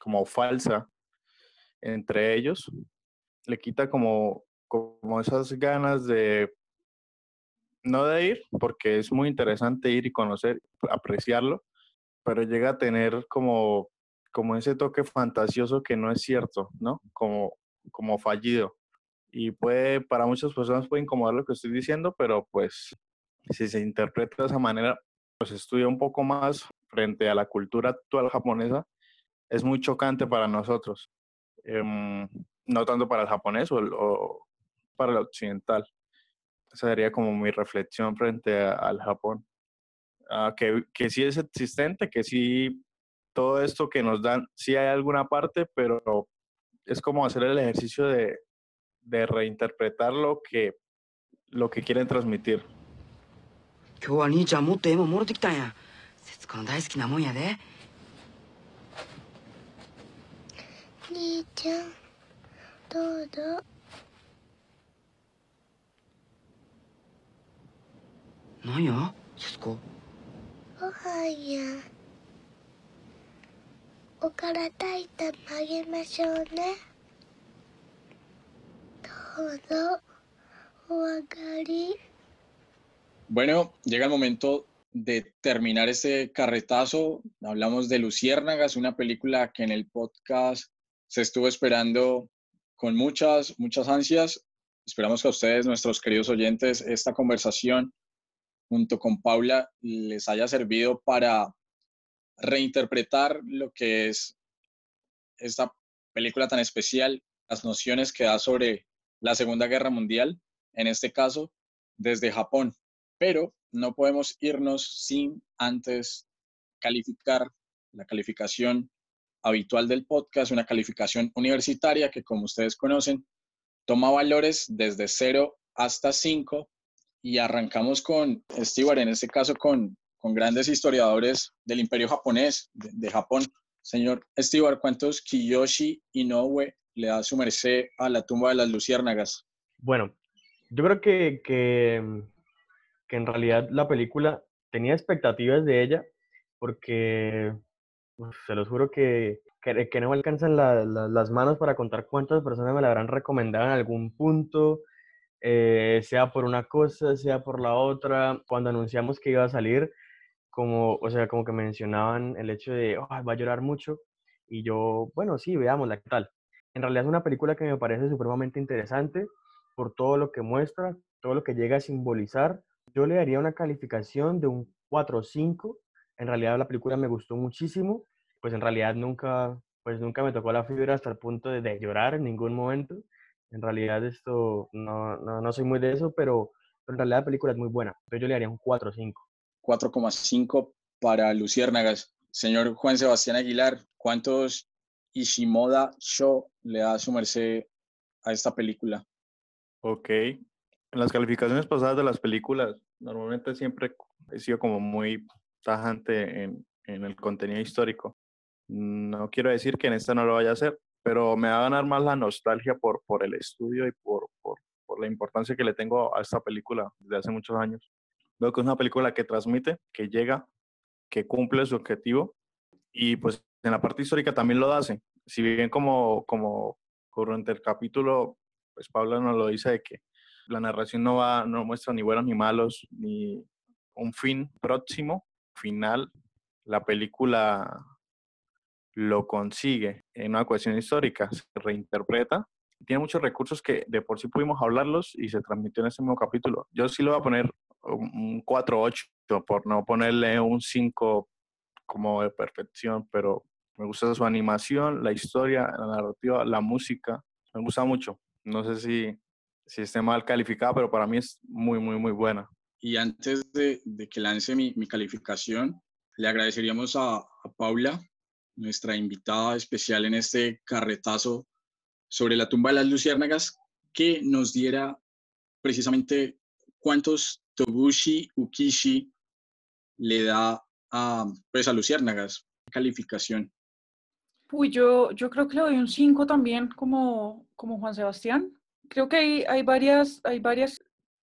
como falsa entre ellos, le quita como, como esas ganas de no de ir, porque es muy interesante ir y conocer, apreciarlo, pero llega a tener como, como ese toque fantasioso que no es cierto, ¿no? Como, como fallido. Y puede, para muchas personas puede incomodar lo que estoy diciendo, pero pues si se interpreta de esa manera, pues estudia un poco más frente a la cultura actual japonesa, es muy chocante para nosotros. Em, no tanto para el japonés o, o para el occidental. Esa sería como mi reflexión frente al Japón. Ah, que, que sí es existente, que sí todo esto que nos dan, sí hay alguna parte, pero es como hacer el ejercicio de, de reinterpretar lo que, lo que quieren transmitir. 今日は兄ちゃんもっとええもんもろてきたんや節子の大好きなもんやで兄ちゃんどうぞなんや節子ご飯や おから炊いてあげましょうねどうぞお上がり Bueno, llega el momento de terminar este carretazo. Hablamos de Luciérnagas, una película que en el podcast se estuvo esperando con muchas, muchas ansias. Esperamos que a ustedes, nuestros queridos oyentes, esta conversación junto con Paula les haya servido para reinterpretar lo que es esta película tan especial, las nociones que da sobre la Segunda Guerra Mundial, en este caso desde Japón. Pero no podemos irnos sin antes calificar la calificación habitual del podcast, una calificación universitaria que como ustedes conocen, toma valores desde 0 hasta 5 y arrancamos con Stewart, en este caso con, con grandes historiadores del imperio japonés, de, Japón. Señor Stewart, ¿cuántos Kiyoshi Inoue le da su merced a la tumba de las luciérnagas? Bueno, Yo creo que, que, que en realidad la película tenía expectativas de ella porque se los juro que, que, no me alcanzan la- la- las manos para contar cuántas personas me la habrán recomendado en algún punto, eh, sea por una cosa, sea por la otra. Cuando anunciamos que iba a salir, como, o sea, como que mencionaban el hecho de, "Ay, va a llorar mucho, y yo, bueno, sí, veámosla, ¿qué tal? En realidad es una película que me parece supremamente interesante por todo lo que muestra, todo lo que llega a simbolizar. Yo le daría una calificación de un 4 o 5. En realidad la película me gustó muchísimo, pues en realidad nunca, pues nunca me tocó la fibra hasta el punto de, de llorar en ningún momento. En realidad esto, no, no, no soy muy de eso, pero, pero en realidad la película es muy buena. Entonces yo le daría un 4 o 5. 4,5 para Luciérnagas. Señor Juan Sebastián Aguilar, ¿cuántos Ishimoda Show le da a su merced a esta película? Ok. En las calificaciones pasadas de las películas, normalmente siempre he sido como muy tajante en, en el contenido histórico. No quiero decir que en esta no lo vaya a hacer, pero me va a ganar más la nostalgia por, por el estudio y por, por, por la importancia que le tengo a esta película desde hace muchos años. Veo que es una película que transmite, que llega, que cumple su objetivo y pues en la parte histórica también lo hace. Si bien como, como durante el capítulo, pues Pablo nos lo dice de que la narración no va, no muestra ni buenos ni malos, ni un fin próximo, final, la película lo consigue en una cuestión histórica, se reinterpreta. Tiene muchos recursos que de por sí pudimos hablarlos y se transmitió en ese mismo capítulo. Yo sí le voy a poner un 4-8 por no ponerle un 5 como de perfección, pero me gusta su animación, la historia, la narrativa, la música. Me gusta mucho. No sé si, si esté mal calificada, pero para mí es muy, muy, muy buena. Y antes de, de que lance mi, mi, calificación, le agradeceríamos a, a, Paula, nuestra invitada especial en este carretazo sobre la tumba de las luciérnagas, que nos diera precisamente cuántos Tobushi Ukishi le da a, pues a luciérnagas, calificación. Uy, yo, yo creo que le doy un 5 también, como, como Juan Sebastián. Creo que hay, hay, varias, hay varias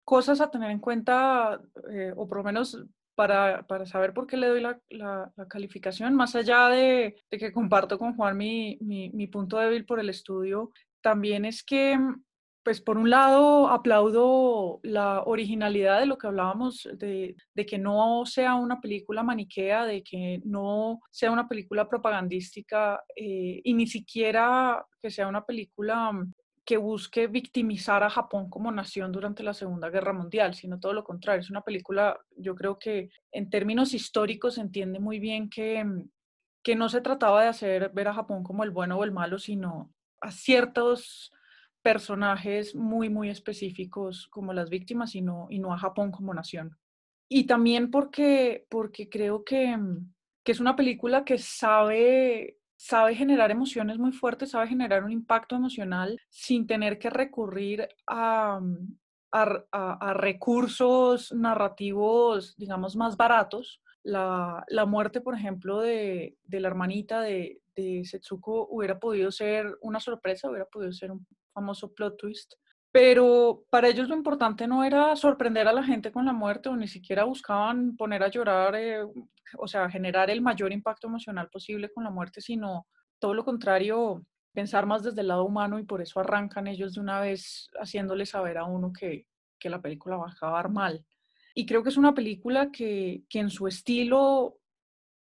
cosas a tener en cuenta, eh, o por lo menos para, para, saber por qué le doy la, la, la calificación, más allá de, de, que comparto con Juan mi, mi, mi punto débil por el estudio, también es que pues por un lado aplaudo la originalidad de lo que hablábamos, de, que no sea una película maniquea, de que no sea una película propagandística eh, y ni siquiera que sea una película que busque victimizar a Japón como nación durante la Segunda Guerra Mundial, sino todo lo contrario. Es una película, yo creo que en términos históricos se entiende muy bien que, que no se trataba de hacer ver a Japón como el bueno o el malo, sino a ciertos personajes muy, muy específicos como las víctimas y no, y no a Japón como nación. Y también porque, porque creo que, que es una película que sabe, sabe generar emociones muy fuertes, sabe generar un impacto emocional sin tener que recurrir a, a, a, a recursos narrativos, digamos, más baratos. La, la muerte, por ejemplo, de, de la hermanita de, de Setsuko hubiera podido ser una sorpresa, hubiera podido ser un famoso plot twist. Pero para ellos lo importante no era sorprender a la gente con la muerte o ni siquiera buscaban poner a llorar, eh, o sea, generar el mayor impacto emocional posible con la muerte, sino todo lo contrario, pensar más desde el lado humano y por eso arrancan ellos de una vez haciéndole saber a uno que, que la película va a acabar mal. Y creo que es una película que, que en su estilo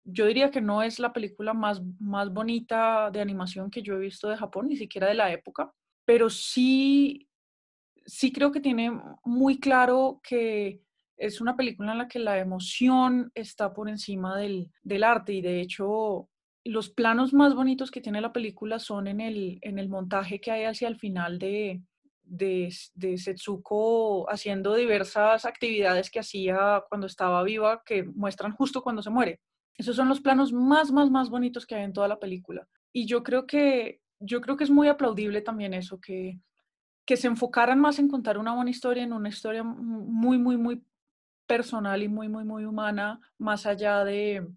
yo diría que no es la película más, más bonita de animación que yo he visto de Japón, ni siquiera de la época, pero sí, sí creo que tiene muy claro que es una película en la que la emoción está por encima del, del arte y de hecho los planos más bonitos que tiene la película son en el, en el montaje que hay hacia el final de, de, de, Setsuko haciendo diversas actividades que hacía cuando estaba viva, que muestran justo cuando se muere. Esos son los planos más, más, más bonitos que hay en toda la película. Y yo creo que, yo creo que es muy aplaudible también eso, que, que se enfocaran más en contar una buena historia, en una historia muy, muy, muy personal y muy, muy, muy humana, más allá de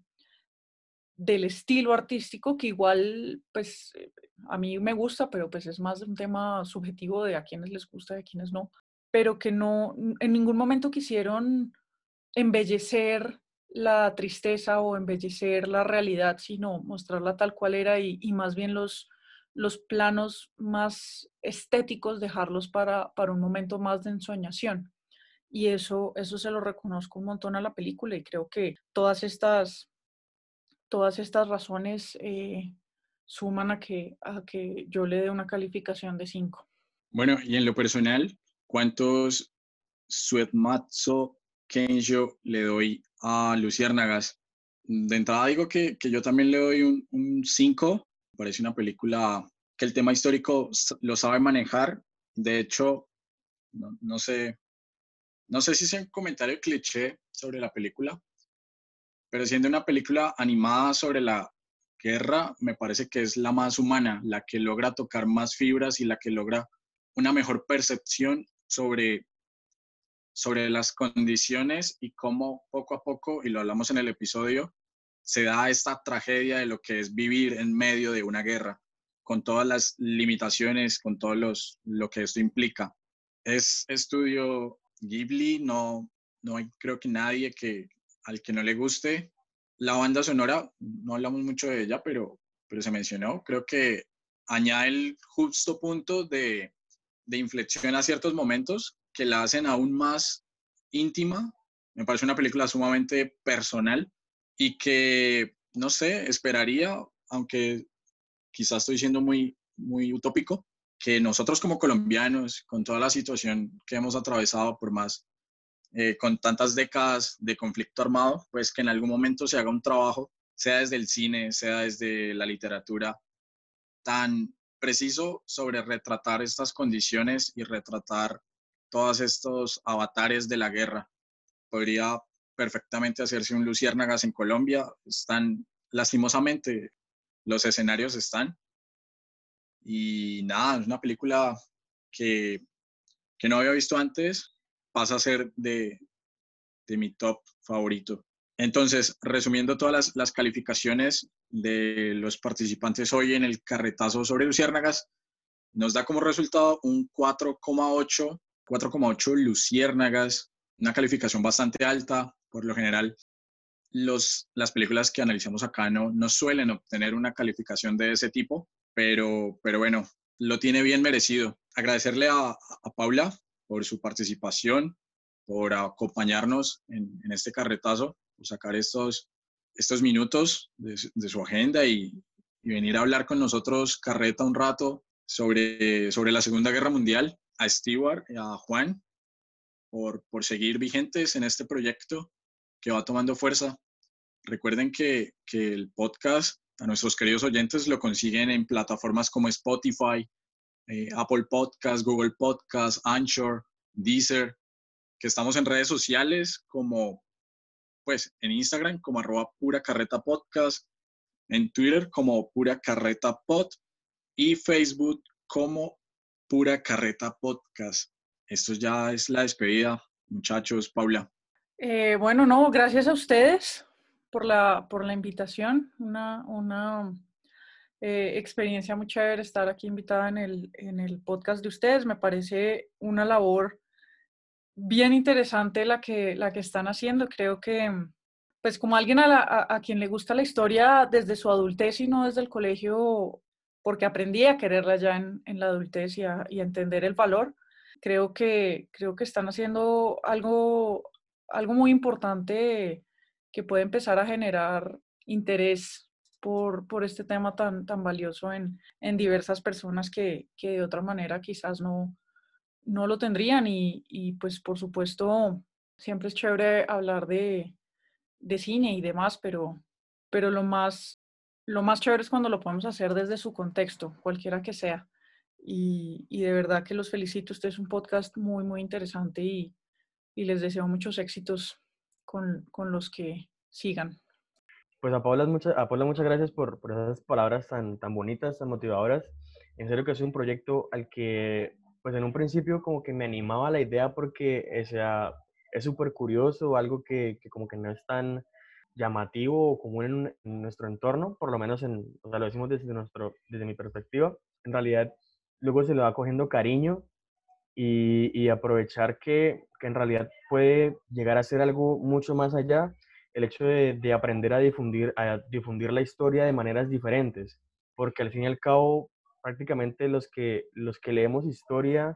del estilo artístico, que igual, pues, a mí me gusta, pero pues es más un tema subjetivo de a quienes les gusta y a quienes no. pero que no, en ningún momento quisieron embellecer la tristeza o embellecer la realidad, sino mostrarla tal cual era y, más bien los, los planos más estéticos dejarlos para, para un momento más de ensoñación. Y eso, eso se lo reconozco un montón a la película y creo que todas estas, todas estas razones eh, suman a que, a que yo le dé una calificación de 5. Bueno, y en lo personal, ¿cuántos Suetmatsu Kenjo le doy a Luciérnagas? De entrada digo que, que yo también le doy un 5. Parece una película que el tema histórico lo sabe manejar. De hecho, no, no sé, no sé si es un comentario cliché sobre la película, pero siendo una película animada sobre la guerra me parece que es la más humana, la que logra tocar más fibras y la que logra una mejor percepción sobre, sobre las condiciones y cómo poco a poco, y lo hablamos en el episodio, se da esta tragedia de lo que es vivir en medio de una guerra, con todas las limitaciones, con todo los, lo que esto implica. Es estudio Ghibli, no, no hay creo que nadie que, al que no le guste la banda sonora, no hablamos mucho de ella, pero, pero se mencionó, creo que añade el justo punto de, de inflexión a ciertos momentos que la hacen aún más íntima. Me parece una película sumamente personal y que, no sé, esperaría, aunque quizás estoy siendo muy, muy utópico, que nosotros como colombianos, con toda la situación que hemos atravesado por más eh, con tantas décadas de conflicto armado, pues que en algún momento se haga un trabajo, sea desde el cine, sea desde la literatura, tan preciso sobre retratar estas condiciones y retratar todos estos avatares de la guerra. Podría perfectamente hacerse un Luciérnagas en Colombia. Están, lastimosamente, los escenarios están. Y nada, es una película que, que no había visto antes, pasa a ser de, de mi top favorito. Entonces, resumiendo todas las, calificaciones de los participantes hoy en el carretazo sobre Luciérnagas, nos da como resultado un 4,8, 4,8 Luciérnagas, una calificación bastante alta. Por lo general, los, las películas que analizamos acá no, no suelen obtener una calificación de ese tipo, pero, pero bueno, lo tiene bien merecido. Agradecerle a, a Paula por su participación, por acompañarnos en, este carretazo, por sacar estos, estos minutos de, su agenda y, venir a hablar con nosotros, carreta, un rato sobre, sobre la Segunda Guerra Mundial, a Stewart y a Juan, por, por seguir vigentes en este proyecto que va tomando fuerza. Recuerden que, que el podcast a nuestros queridos oyentes lo consiguen en plataformas como Spotify, eh, Apple Podcast, Google Podcast, Anchor, Deezer, que estamos en redes sociales como, pues, en Instagram como arroba pura carreta podcast, en Twitter como pura carreta pod y Facebook como pura carreta podcast. Esto ya es la despedida, muchachos, Paula. Eh, bueno, no, gracias a ustedes por la, por la invitación. Una, una eh, experiencia muy chévere estar aquí invitada en el, en el podcast de ustedes. Me parece una labor bien interesante la que, la que están haciendo. Creo que, pues como alguien a, a, quien le gusta la historia desde su adultez y no desde el colegio, porque aprendí a quererla ya en, en la adultez y a, y entender el valor, creo que, creo que están haciendo algo, algo muy importante que puede empezar a generar interés por, por este tema tan, tan valioso en, en diversas personas que, que, de otra manera quizás no, no lo tendrían. Y, y, pues por supuesto, siempre es chévere hablar de, de cine y demás, pero, pero lo, más, lo más chévere es cuando lo podemos hacer desde su contexto, cualquiera que sea. Y, y de verdad que los felicito. Este es un podcast muy, muy interesante y, y les deseo muchos éxitos con, con los que sigan. Pues a Paula, muchas, a muchas gracias por, por, esas palabras tan, tan bonitas, tan motivadoras. En serio que es un proyecto al que, pues en un principio como que me animaba la idea porque sea, es súper curioso, algo que, que, como que no es tan llamativo o común en, en, nuestro entorno, por lo menos en, o sea, lo decimos desde, nuestro, desde mi perspectiva. En realidad, luego se le va cogiendo cariño y, y aprovechar que, que, en realidad puede llegar a ser algo mucho más allá el hecho de, de, aprender a difundir, a difundir la historia de maneras diferentes, porque al fin y al cabo prácticamente los que, los que leemos historia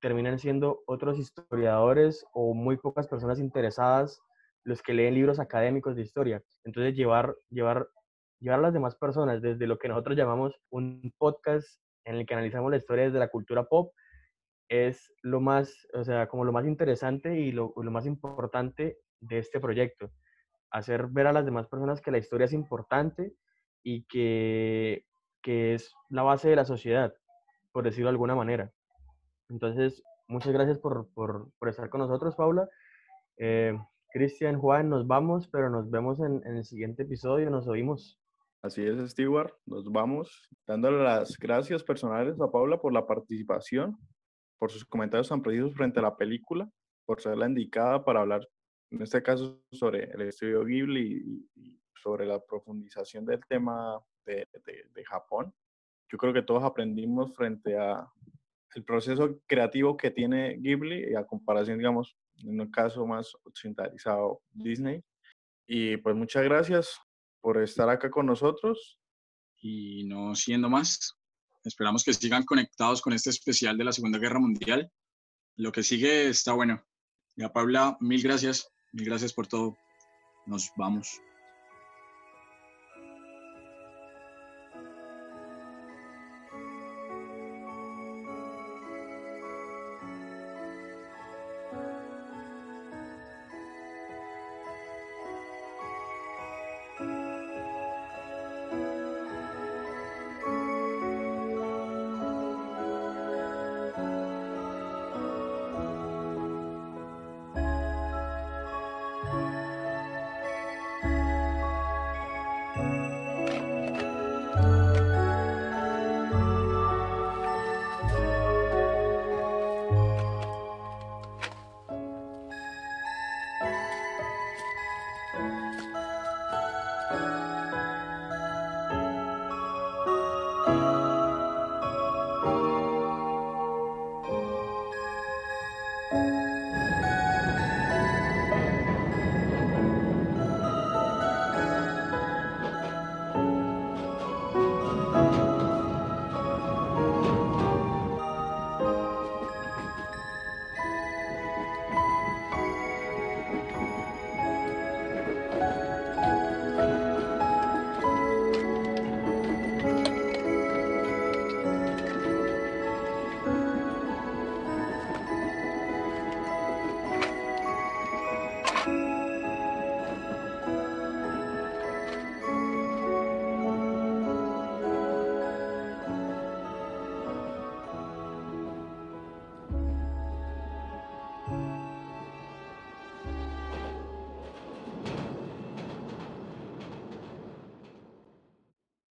terminan siendo otros historiadores o muy pocas personas interesadas los que leen libros académicos de historia. Entonces llevar, llevar, llevar a las demás personas desde lo que nosotros llamamos un podcast en el que analizamos la historia desde la cultura pop es lo más, o sea, como lo más interesante y lo, lo más importante de este proyecto. Hacer ver a las demás personas que la historia es importante y que, que es la base de la sociedad, por decirlo de alguna manera. Entonces, muchas gracias por, por, por estar con nosotros, Paula. Eh, Cristian, Juan, nos vamos, pero nos vemos en, el siguiente episodio, nos oímos. Así es, Stewart, nos vamos dándole las gracias personales a Paula por la participación, por sus comentarios tan precisos frente a la película, por ser la indicada para hablar, en este caso, sobre el estudio Ghibli y, sobre la profundización del tema de, de, de Japón. Yo creo que todos aprendimos frente a el proceso creativo que tiene Ghibli a comparación, digamos, en un caso más occidentalizado Disney. Y pues muchas gracias por estar acá con nosotros. Y no siendo más, esperamos que sigan conectados con este especial de la Segunda Guerra Mundial. Lo que sigue está bueno. Ya Paula, mil gracias, mil gracias por todo. Nos vamos.